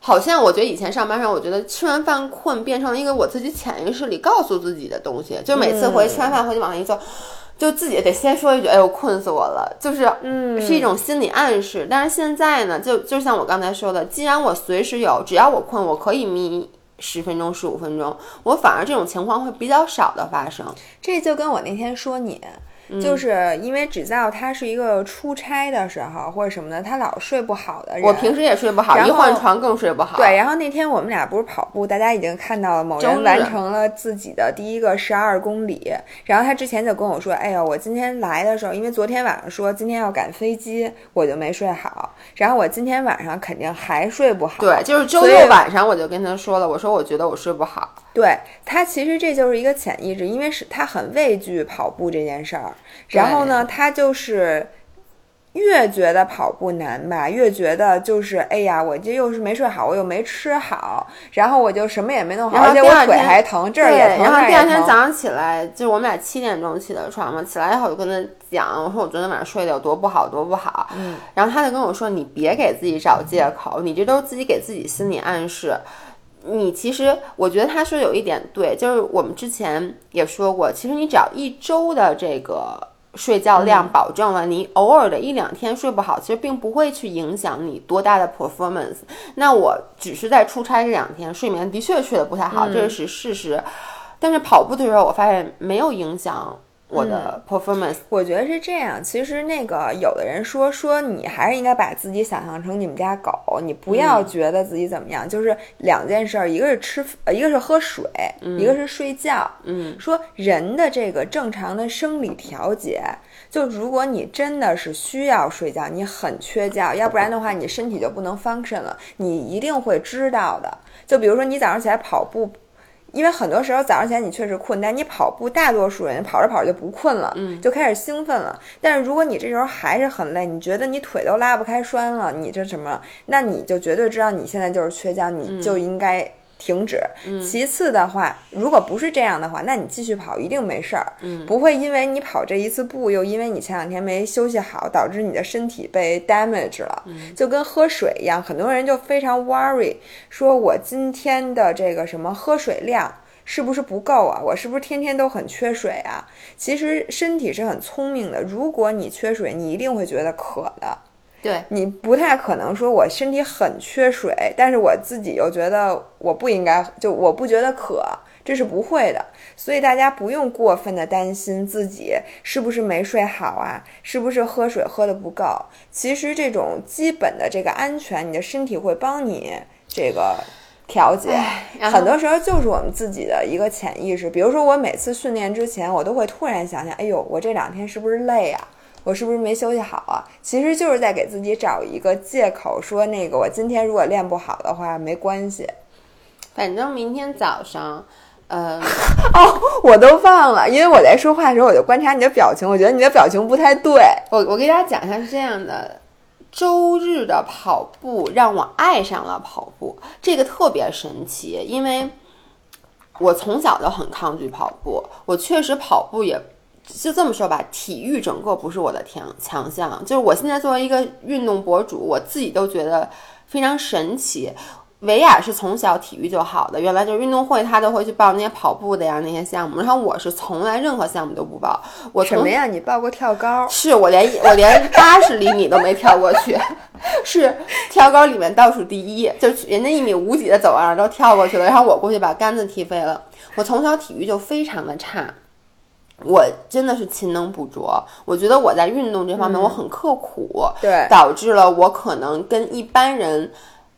好像我觉得以前上班上，我觉得吃完饭困变成了一个我自己潜意识里告诉自己的东西，就每次回吃完饭回去往那一坐，就自己得先说一句：“哎呦，困死我了。”就是，嗯，是一种心理暗示。但是现在呢，就就像我刚才说的，既然我随时有，只要我困，我可以眯十分钟、十五分钟，我反而这种情况会比较少的发生。这就跟我那天说你。就是因为只造他是一个出差的时候或者什么的，他老睡不好的人。我平时也睡不好，一换床更睡不好。对，然后那天我们俩不是跑步，大家已经看到了某人完成了自己的第一个十二公里，然后他之前就跟我说：“哎呦，我今天来的时候，因为昨天晚上说今天要赶飞机，我就没睡好，然后我今天晚上肯定还睡不好。”对，就是周六晚上我就跟他说了，我说我觉得我睡不好。对他其实这就是一个潜意识，因为是他很畏惧跑步这件事儿，然后呢，他就是越觉得跑步难吧，越觉得就是哎呀，我这又是没睡好，我又没吃好，然后我就什么也没弄好，而且我腿还疼，这儿，也疼，然后第二天早上起来，就是我们俩七点钟起的床嘛，起来以后我就跟他讲，我说我昨天晚上睡得有多不好，多不好。嗯，然后他就跟我说，你别给自己找借口，你这都是自己给自己心理暗示。你其实，我觉得他说有一点对，就是我们之前也说过，其实你只要一周的这个睡觉量保证了，你偶尔的一两天睡不好，其实并不会去影响你多大的 performance。那我只是在出差这两天睡眠的确睡得不太好，这是事实。但是跑步的时候，我发现没有影响我的 performance。我觉得是这样，其实那个有的人说说你还是应该把自己想象成你们家狗，你不要觉得自己怎么样，就是两件事儿，一个是吃，呃，一个是喝水，一个是睡觉。嗯，说人的这个正常的生理调节，就如果你真的是需要睡觉，你很缺觉，要不然的话你身体就不能 function 了，你一定会知道的。就比如说你早上起来跑步。因为很多时候早上起来你确实困，但你跑步，大多数人跑着跑着就不困了，嗯就开始兴奋了。但是如果你这时候还是很累，你觉得你腿都拉不开栓了，你这什么？那你就绝对知道你现在就是缺觉，你就应该停止。其次的话，如果不是这样的话，那你继续跑一定没事儿，不会因为你跑这一次步，又因为你前两天没休息好，导致你的身体被 damage 了，就跟喝水一样，很多人就非常 worry，说我今天的这个什么喝水量。是不是不够啊？我是不是天天都很缺水啊？其实身体是很聪明的，如果你缺水，你一定会觉得渴的。对，你不太可能说我身体很缺水，但是我自己又觉得我不应该，就我不觉得渴，这是不会的。所以大家不用过分的担心自己是不是没睡好啊，是不是喝水喝的不够。其实这种基本的这个安全，你的身体会帮你这个。调节，很多时候就是我们自己的一个潜意识。比如说，我每次训练之前，我都会突然想想，哎呦，我这两天是不是累啊？我是不是没休息好啊？其实就是在给自己找一个借口，说那个我今天如果练不好的话，没关系。反正明天早上，呃，哦，我都忘了，因为我在说话的时候，我就观察你的表情，我觉得你的表情不太对。我我给大家讲一下是这样的。周日的跑步让我爱上了跑步，这个特别神奇，因为我从小就很抗拒跑步。我确实跑步也就这么说吧，体育整个不是我的强强项。就是我现在作为一个运动博主，我自己都觉得非常神奇。维亚是从小体育就好的，原来就是运动会，他都会去报那些跑步的呀那些项目。然后我是从来任何项目都不报，我从什么呀？你报过跳高？是我连我连八十厘米都没跳过去，是跳高里面倒数第一，就是人家一米五几的走廊都跳过去了，然后我过去把杆子踢飞了。我从小体育就非常的差，我真的是勤能补拙。我觉得我在运动这方面我很刻苦，对，导致了我可能跟一般人。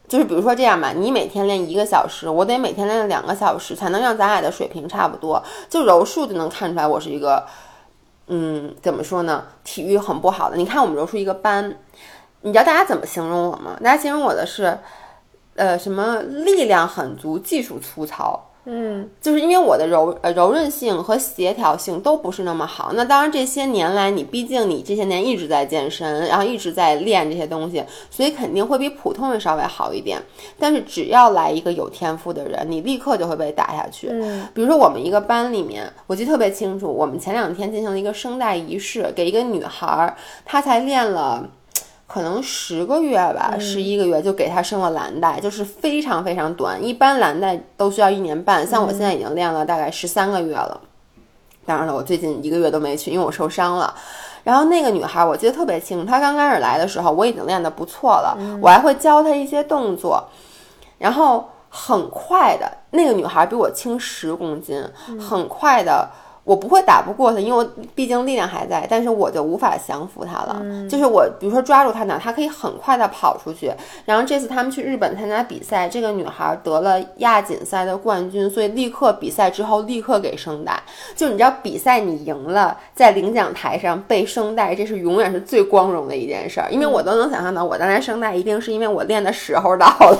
就是比如说这样吧，你每天练一个小时，我得每天练两个小时，才能让咱俩的水平差不多。就柔术就能看出来，我是一个，嗯，怎么说呢？体育很不好的。你看我们柔术一个班，你知道大家怎么形容我吗？大家形容我的是，呃，什么力量很足，技术粗糙。嗯，就是因为我的柔呃柔韧性和协调性都不是那么好。那当然这些年来，你毕竟你这些年一直在健身，然后一直在练这些东西，所以肯定会比普通人稍微好一点。但是只要来一个有天赋的人，你立刻就会被打下去。嗯，比如说我们一个班里面，我记得特别清楚，我们前两天进行了一个声带仪式，给一个女孩儿，她才练了。可能十个月吧，十一个月就给她生了蓝带，就是非常非常短。一般蓝带都需要一年半，像我现在已经练了大概十三个月了。当然了，我最近一个月都没去，因为我受伤了。然后那个女孩，我记得特别清楚，她刚开始来的时候，我已经练得不错了，我还会教她一些动作。然后很快的，那个女孩比我轻十公斤，很快的。我不会打不过他，因为我毕竟力量还在，但是我就无法降服他了。就是我，比如说抓住他呢，他可以很快的跑出去。然后这次他们去日本参加比赛，这个女孩得了亚锦赛的冠军，所以立刻比赛之后立刻给声带。就你知道，比赛你赢了，在领奖台上被声带，这是永远是最光荣的一件事儿。因为我都能想象到，我当年声带一定是因为我练的时候到了，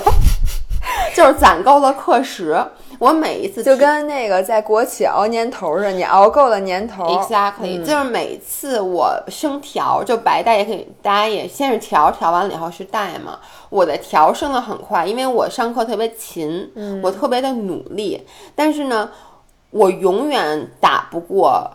就是攒够了课时。我每一次就跟那个在国企熬年头似的，你熬够了年头，exactly，就是每次我升调，就白带也可以，大家也先是调，调完了以后是带嘛。我的调升的很快，因为我上课特别勤，我特别的努力，但是呢，我永远打不过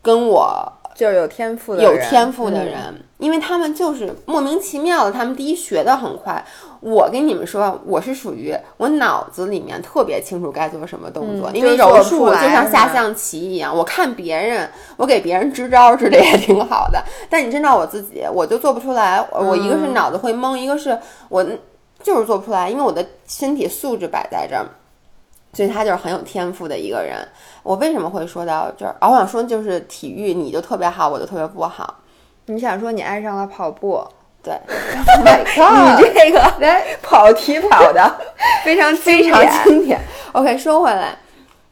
跟我。就是有天赋的有天赋的人，因为他们就是莫名其妙的，他们第一学的很快。我跟你们说，我是属于我脑子里面特别清楚该做什么动作，因为柔术就像下象棋一样，我看别人，我给别人支招支的也挺好的。但你真到我自己，我就做不出来。我一个是脑子会懵，一个是我就是做不出来，因为我的身体素质摆在这儿。所以他就是很有天赋的一个人。我为什么会说到这儿？我想说就是体育，你就特别好，我就特别不好。你想说你爱上了跑步？对，你这个 来跑题跑的 非常非常经典。OK，说回来，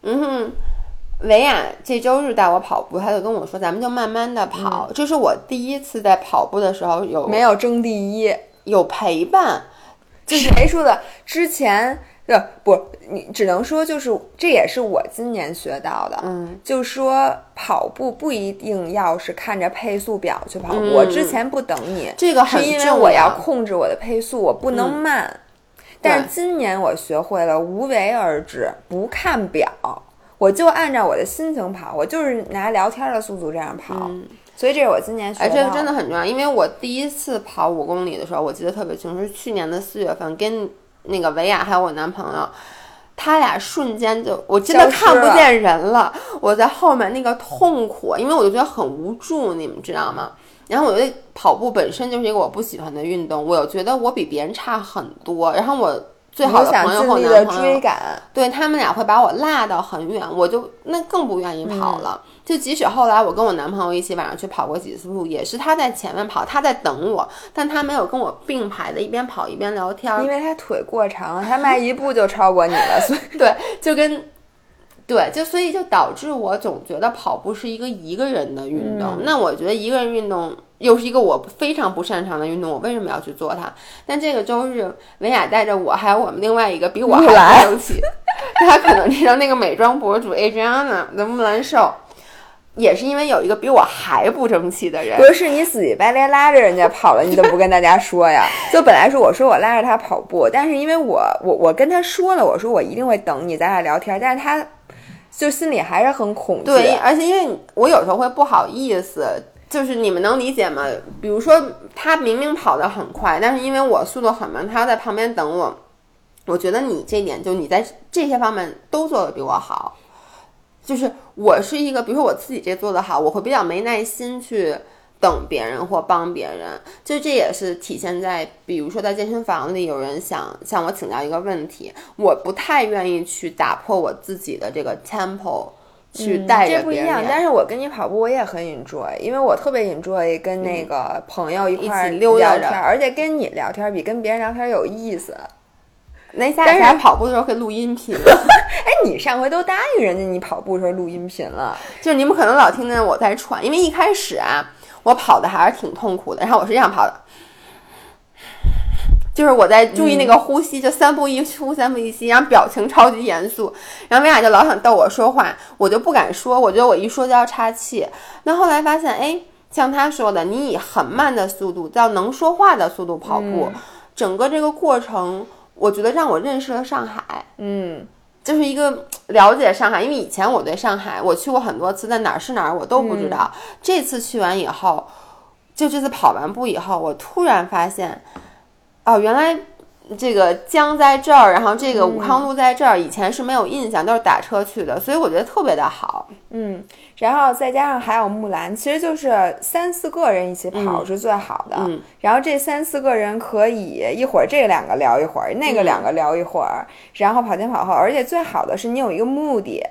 嗯哼，维亚这周日带我跑步，他就跟我说，咱们就慢慢的跑。这是我第一次在跑步的时候有没有争第一，有陪伴。这谁说的？之前。不，你只能说就是，这也是我今年学到的。嗯，就说跑步不一定要是看着配速表去跑步。我之前不等你，这个是因为我要控制我的配速，我不能慢。但是今年我学会了无为而治，不看表，我就按照我的心情跑，我就是拿聊天的速度这样跑。所以这是我今年学的。这个真的很重要，因为我第一次跑五公里的时候，我记得特别清楚，是去年的四月份跟。那个维亚还有我男朋友，他俩瞬间就我真的看不见人了。我在后面那个痛苦，因为我就觉得很无助，你们知道吗？然后我觉得跑步本身就是一个我不喜欢的运动，我又觉得我比别人差很多。然后我最好的朋友和男朋友，对他们俩会把我落到很远，我就那更不愿意跑了。就即使后来我跟我男朋友一起晚上去跑过几次步，也是他在前面跑，他在等我，但他没有跟我并排的一边跑一边聊天，因为他腿过长，他迈一步就超过你了，所以 对，就跟对，就所以就导致我总觉得跑步是一个一个人的运动。那我觉得一个人运动又是一个我非常不擅长的运动，我为什么要去做它？但这个周日，维雅带着我，还有我们另外一个比我还生气，他可能知道那个美妆博主 Adriana 的木兰瘦。也是因为有一个比我还不争气的人，不是你死乞白赖拉着人家跑了，你怎么不跟大家说呀？就本来是我说我拉着他跑步，但是因为我我我跟他说了，我说我一定会等你，咱俩聊天，但是他就心里还是很恐惧。对，而且因为我有时候会不好意思，就是你们能理解吗？比如说他明明跑得很快，但是因为我速度很慢，他要在旁边等我。我觉得你这点就你在这些方面都做得比我好。就是我是一个，比如说我自己这做得好，我会比较没耐心去等别人或帮别人。就这也是体现在，比如说在健身房里，有人想向我请教一个问题，我不太愿意去打破我自己的这个 tempo，去带着别人。这不一样，但是我跟你跑步，我也很 enjoy，因为我特别 enjoy 跟那个朋友一块溜聊天，而且跟你聊天比跟别人聊天有意思。那下次跑步的时候可以录音频。哎，你上回都答应人家你跑步的时候录音频了，就是你们可能老听见我在喘，因为一开始啊，我跑的还是挺痛苦的。然后我是这样跑的，就是我在注意那个呼吸，就三步一呼，三步一吸，然后表情超级严肃。然后薇娅就老想逗我说话，我就不敢说，我觉得我一说就要岔气。那后来发现，哎，像他说的，你以很慢的速度，到能说话的速度跑步，整个这个过程。我觉得让我认识了上海，嗯，就是一个了解上海，因为以前我对上海我去过很多次，但哪儿是哪儿我都不知道。这次去完以后，就这次跑完步以后，我突然发现，哦，原来。这个江在这儿，然后这个武康路在这儿，以前是没有印象，都是打车去的，所以我觉得特别的好。嗯，然后再加上还有木兰，其实就是三四个人一起跑是最好的。嗯，然后这三四个人可以一会儿这两个聊一会儿，那个两个聊一会儿，然后跑前跑后，而且最好的是你有一个目的。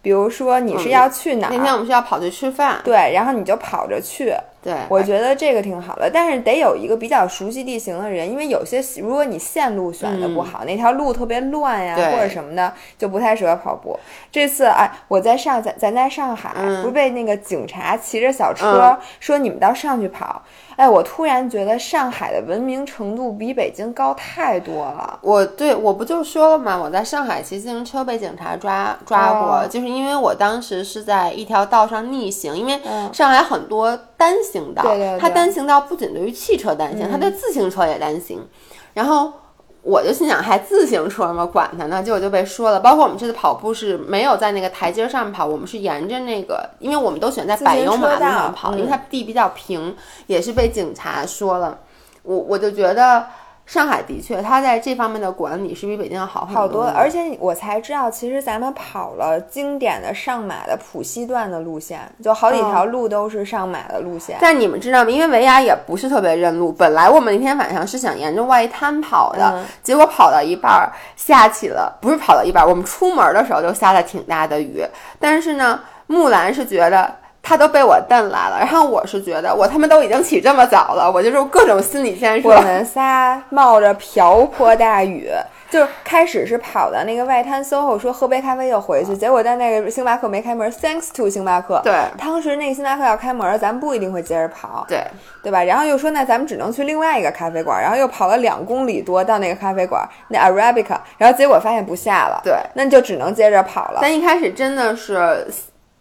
比如说你是要去哪儿，那天我们是要跑去吃饭，对，然后你就跑着去。对，我觉得这个挺好的，但是得有一个比较熟悉地形的人，因为有些如果你线路选的不好，那条路特别乱呀，或者什么的，就不太适合跑步。这次哎，我在上咱咱在上海，不是被那个警察骑着小车说你们到上去跑。哎，我突然觉得上海的文明程度比北京高太多了。我对我不就说了吗？我在上海骑自行车被警察抓抓过，就是因为我当时是在一条道上逆行，因为上海很多单行道，它单行道不仅对于汽车单行，它对自行车也单行，然后。我就心想，还自行车吗？管他呢！结果就被说了。包括我们这次跑步是没有在那个台阶上跑，我们是沿着那个，因为我们都选在柏油马路上跑，因为它地比较平，也是被警察说了。我我就觉得。上海的确，它在这方面的管理是比北京要好好多。而且我才知道，其实咱们跑了经典的上马的浦西段的路线，就好几条路都是上马的路线。但你们知道吗？因为维亚也不是特别认路。本来我们那天晚上是想沿着外滩跑的，结果跑到一半儿下起了，不是跑到一半儿，我们出门的时候就下了挺大的雨。但是呢，木兰是觉得。他都被我蹬来了，然后我是觉得我他妈都已经起这么早了，我就是各种心理建设。我们仨冒着瓢泼大雨，就开始是跑到那个外滩 SOHO，说喝杯咖啡又回去。结果在那个星巴克没开门，Thanks to 星巴克。对，当时那个星巴克要开门，咱们不一定会接着跑。对，对吧？然后又说那咱们只能去另外一个咖啡馆，然后又跑了两公里多到那个咖啡馆，那 Arabica，然后结果发现不下了。对，那就只能接着跑了。但一开始真的是。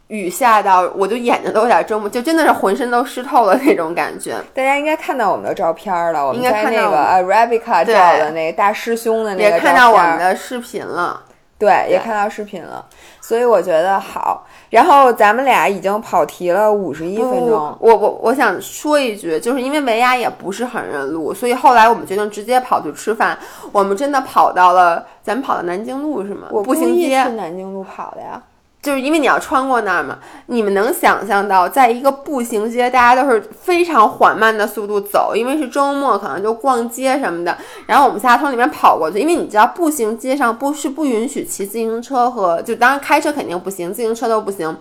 雨下到我就眼睛都有点睁不，就真的是浑身都湿透了那种感觉。大家应该看到我们的照片了，我们在那个 Arabica 照的那个大师兄的那个也看到我们的视频了，对，也看到视频了。所以我觉得好。然后咱们俩已经跑题了五十一分钟。我我我想说一句，就是因为维亚也不是很认路，所以后来我们决定直接跑去吃饭。我们真的跑到了，咱们跑到南京路是吗？我步行街是南京路跑的呀。就是因为你要穿过那儿嘛，你们能想象到，在一个步行街，大家都是非常缓慢的速度走，因为是周末，可能就逛街什么的。然后我们仨从里面跑过去，因为你知道，步行街上不是不允许骑自行车和，就当然开车肯定不行，自行车都不行。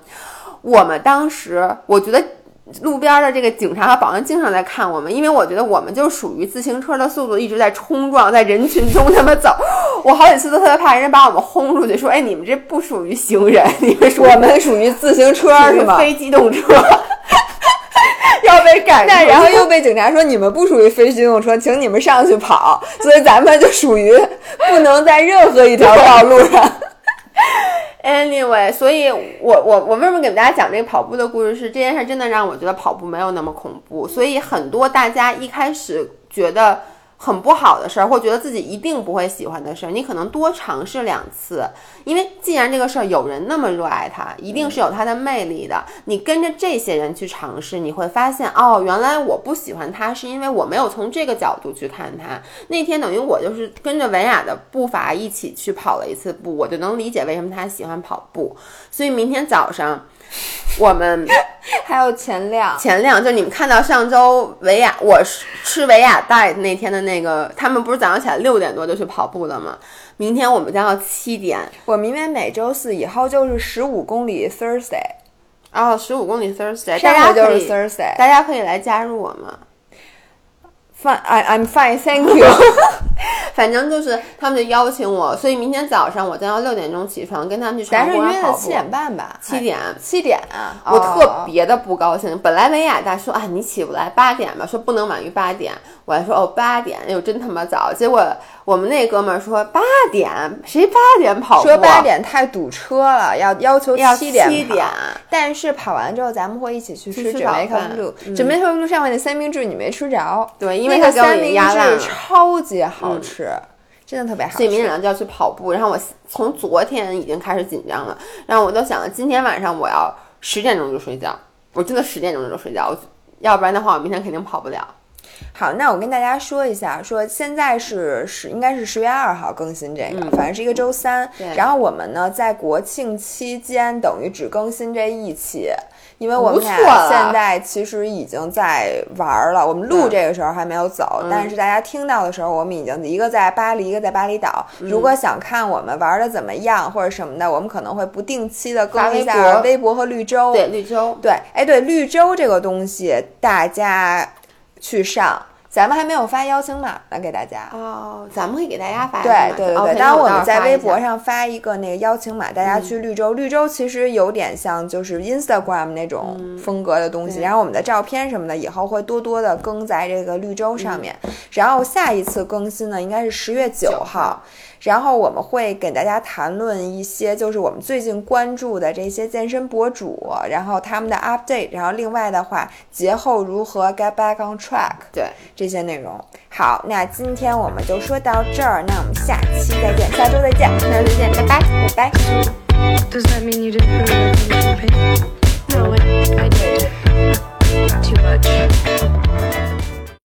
我们当时，我觉得。路边的这个警察和保安经常在看我们，因为我觉得我们就属于自行车的速度一直在冲撞，在人群中那么走。我好几次都特别怕人家把我们轰出去，说：“哎，你们这不属于行人，你们属我们属于自行车是吗？非机动车 要被赶。那然后又被警察说你们不属于非机动车，请你们上去跑。所以咱们就属于不能在任何一条道路上。” Anyway，所以我我我为什么给大家讲这个跑步的故事？是这件事真的让我觉得跑步没有那么恐怖。所以很多大家一开始觉得。很不好的事儿，或觉得自己一定不会喜欢的事儿，你可能多尝试两次，因为既然这个事儿有人那么热爱它，一定是有它的魅力的。你跟着这些人去尝试，你会发现，哦，原来我不喜欢它，是因为我没有从这个角度去看它。那天等于我就是跟着文雅的步伐一起去跑了一次步，我就能理解为什么他喜欢跑步。所以明天早上。我们 还有前两前两就你们看到上周维亚，我吃维亚带那天的那个，他们不是早上起来六点多就去跑步了吗？明天我们将要七点，我明天每周四以后就是十五公里 Thursday，哦，十五公里 Thursday，大家就是 Thursday，大家可以来加入我们。Fine, I'm fine, thank you。反正就是他们就邀请我，所以明天早上我将要六点钟起床，跟他们去咱是约的七点半吧？七点，七点啊！我特别的不高兴。本来维亚大说啊，你起不来八点吧，说不能晚于八点。我还说哦，八点，哎呦，真他妈早。结果我们那哥们儿说八点，谁八点跑？说八点太堵车了，要要求七点。七点。但是跑完之后，咱们会一起去吃准备克路。准备克路上面那三明治你没吃着？对，因为那个三明治超级好吃。真的特别好，所以明天早上就要去跑步。然后我从昨天已经开始紧张了，然后我都想了，今天晚上我要十点钟就睡觉，我真的十点钟就睡觉，要不然的话我明天肯定跑不了。好，那我跟大家说一下，说现在是十，应该是十月二号更新这个，反正是一个周三。然后我们呢在国庆期间等于只更新这一期。因为我们俩现在其实已经在玩儿了。我们录嗯这个时候还没有走，但是大家听到的时候，我们已经一个在巴黎，一个在巴厘岛。嗯如果想看我们玩的怎么样或者什么的，我们可能会不定期的更一下微博和绿洲。对绿洲，对，哎，对绿洲这个东西，大家去上，咱们还没有发邀请码呢，给大家。哦，咱们会给大家发对对对对，当然我们在微博上，发一个那个邀请码，大家去绿洲。绿洲其实有点像就是 Instagram 那种风格的东西，然后我们的照片什么的以后会多多的更在这个绿洲上面。然后下一次更新呢，应该是十月九9号号。然后我们会给大家谈论一些就是我们最近关注的这些健身博主，然后他们的 update，然后另外的话，节后如何 get back on track 对，这些内容。好，那今天我们就说到这儿，那我们下期再见，下周再见，下周再见，拜拜。拜拜。Does that mean you didn't? No, I, I did. Too much.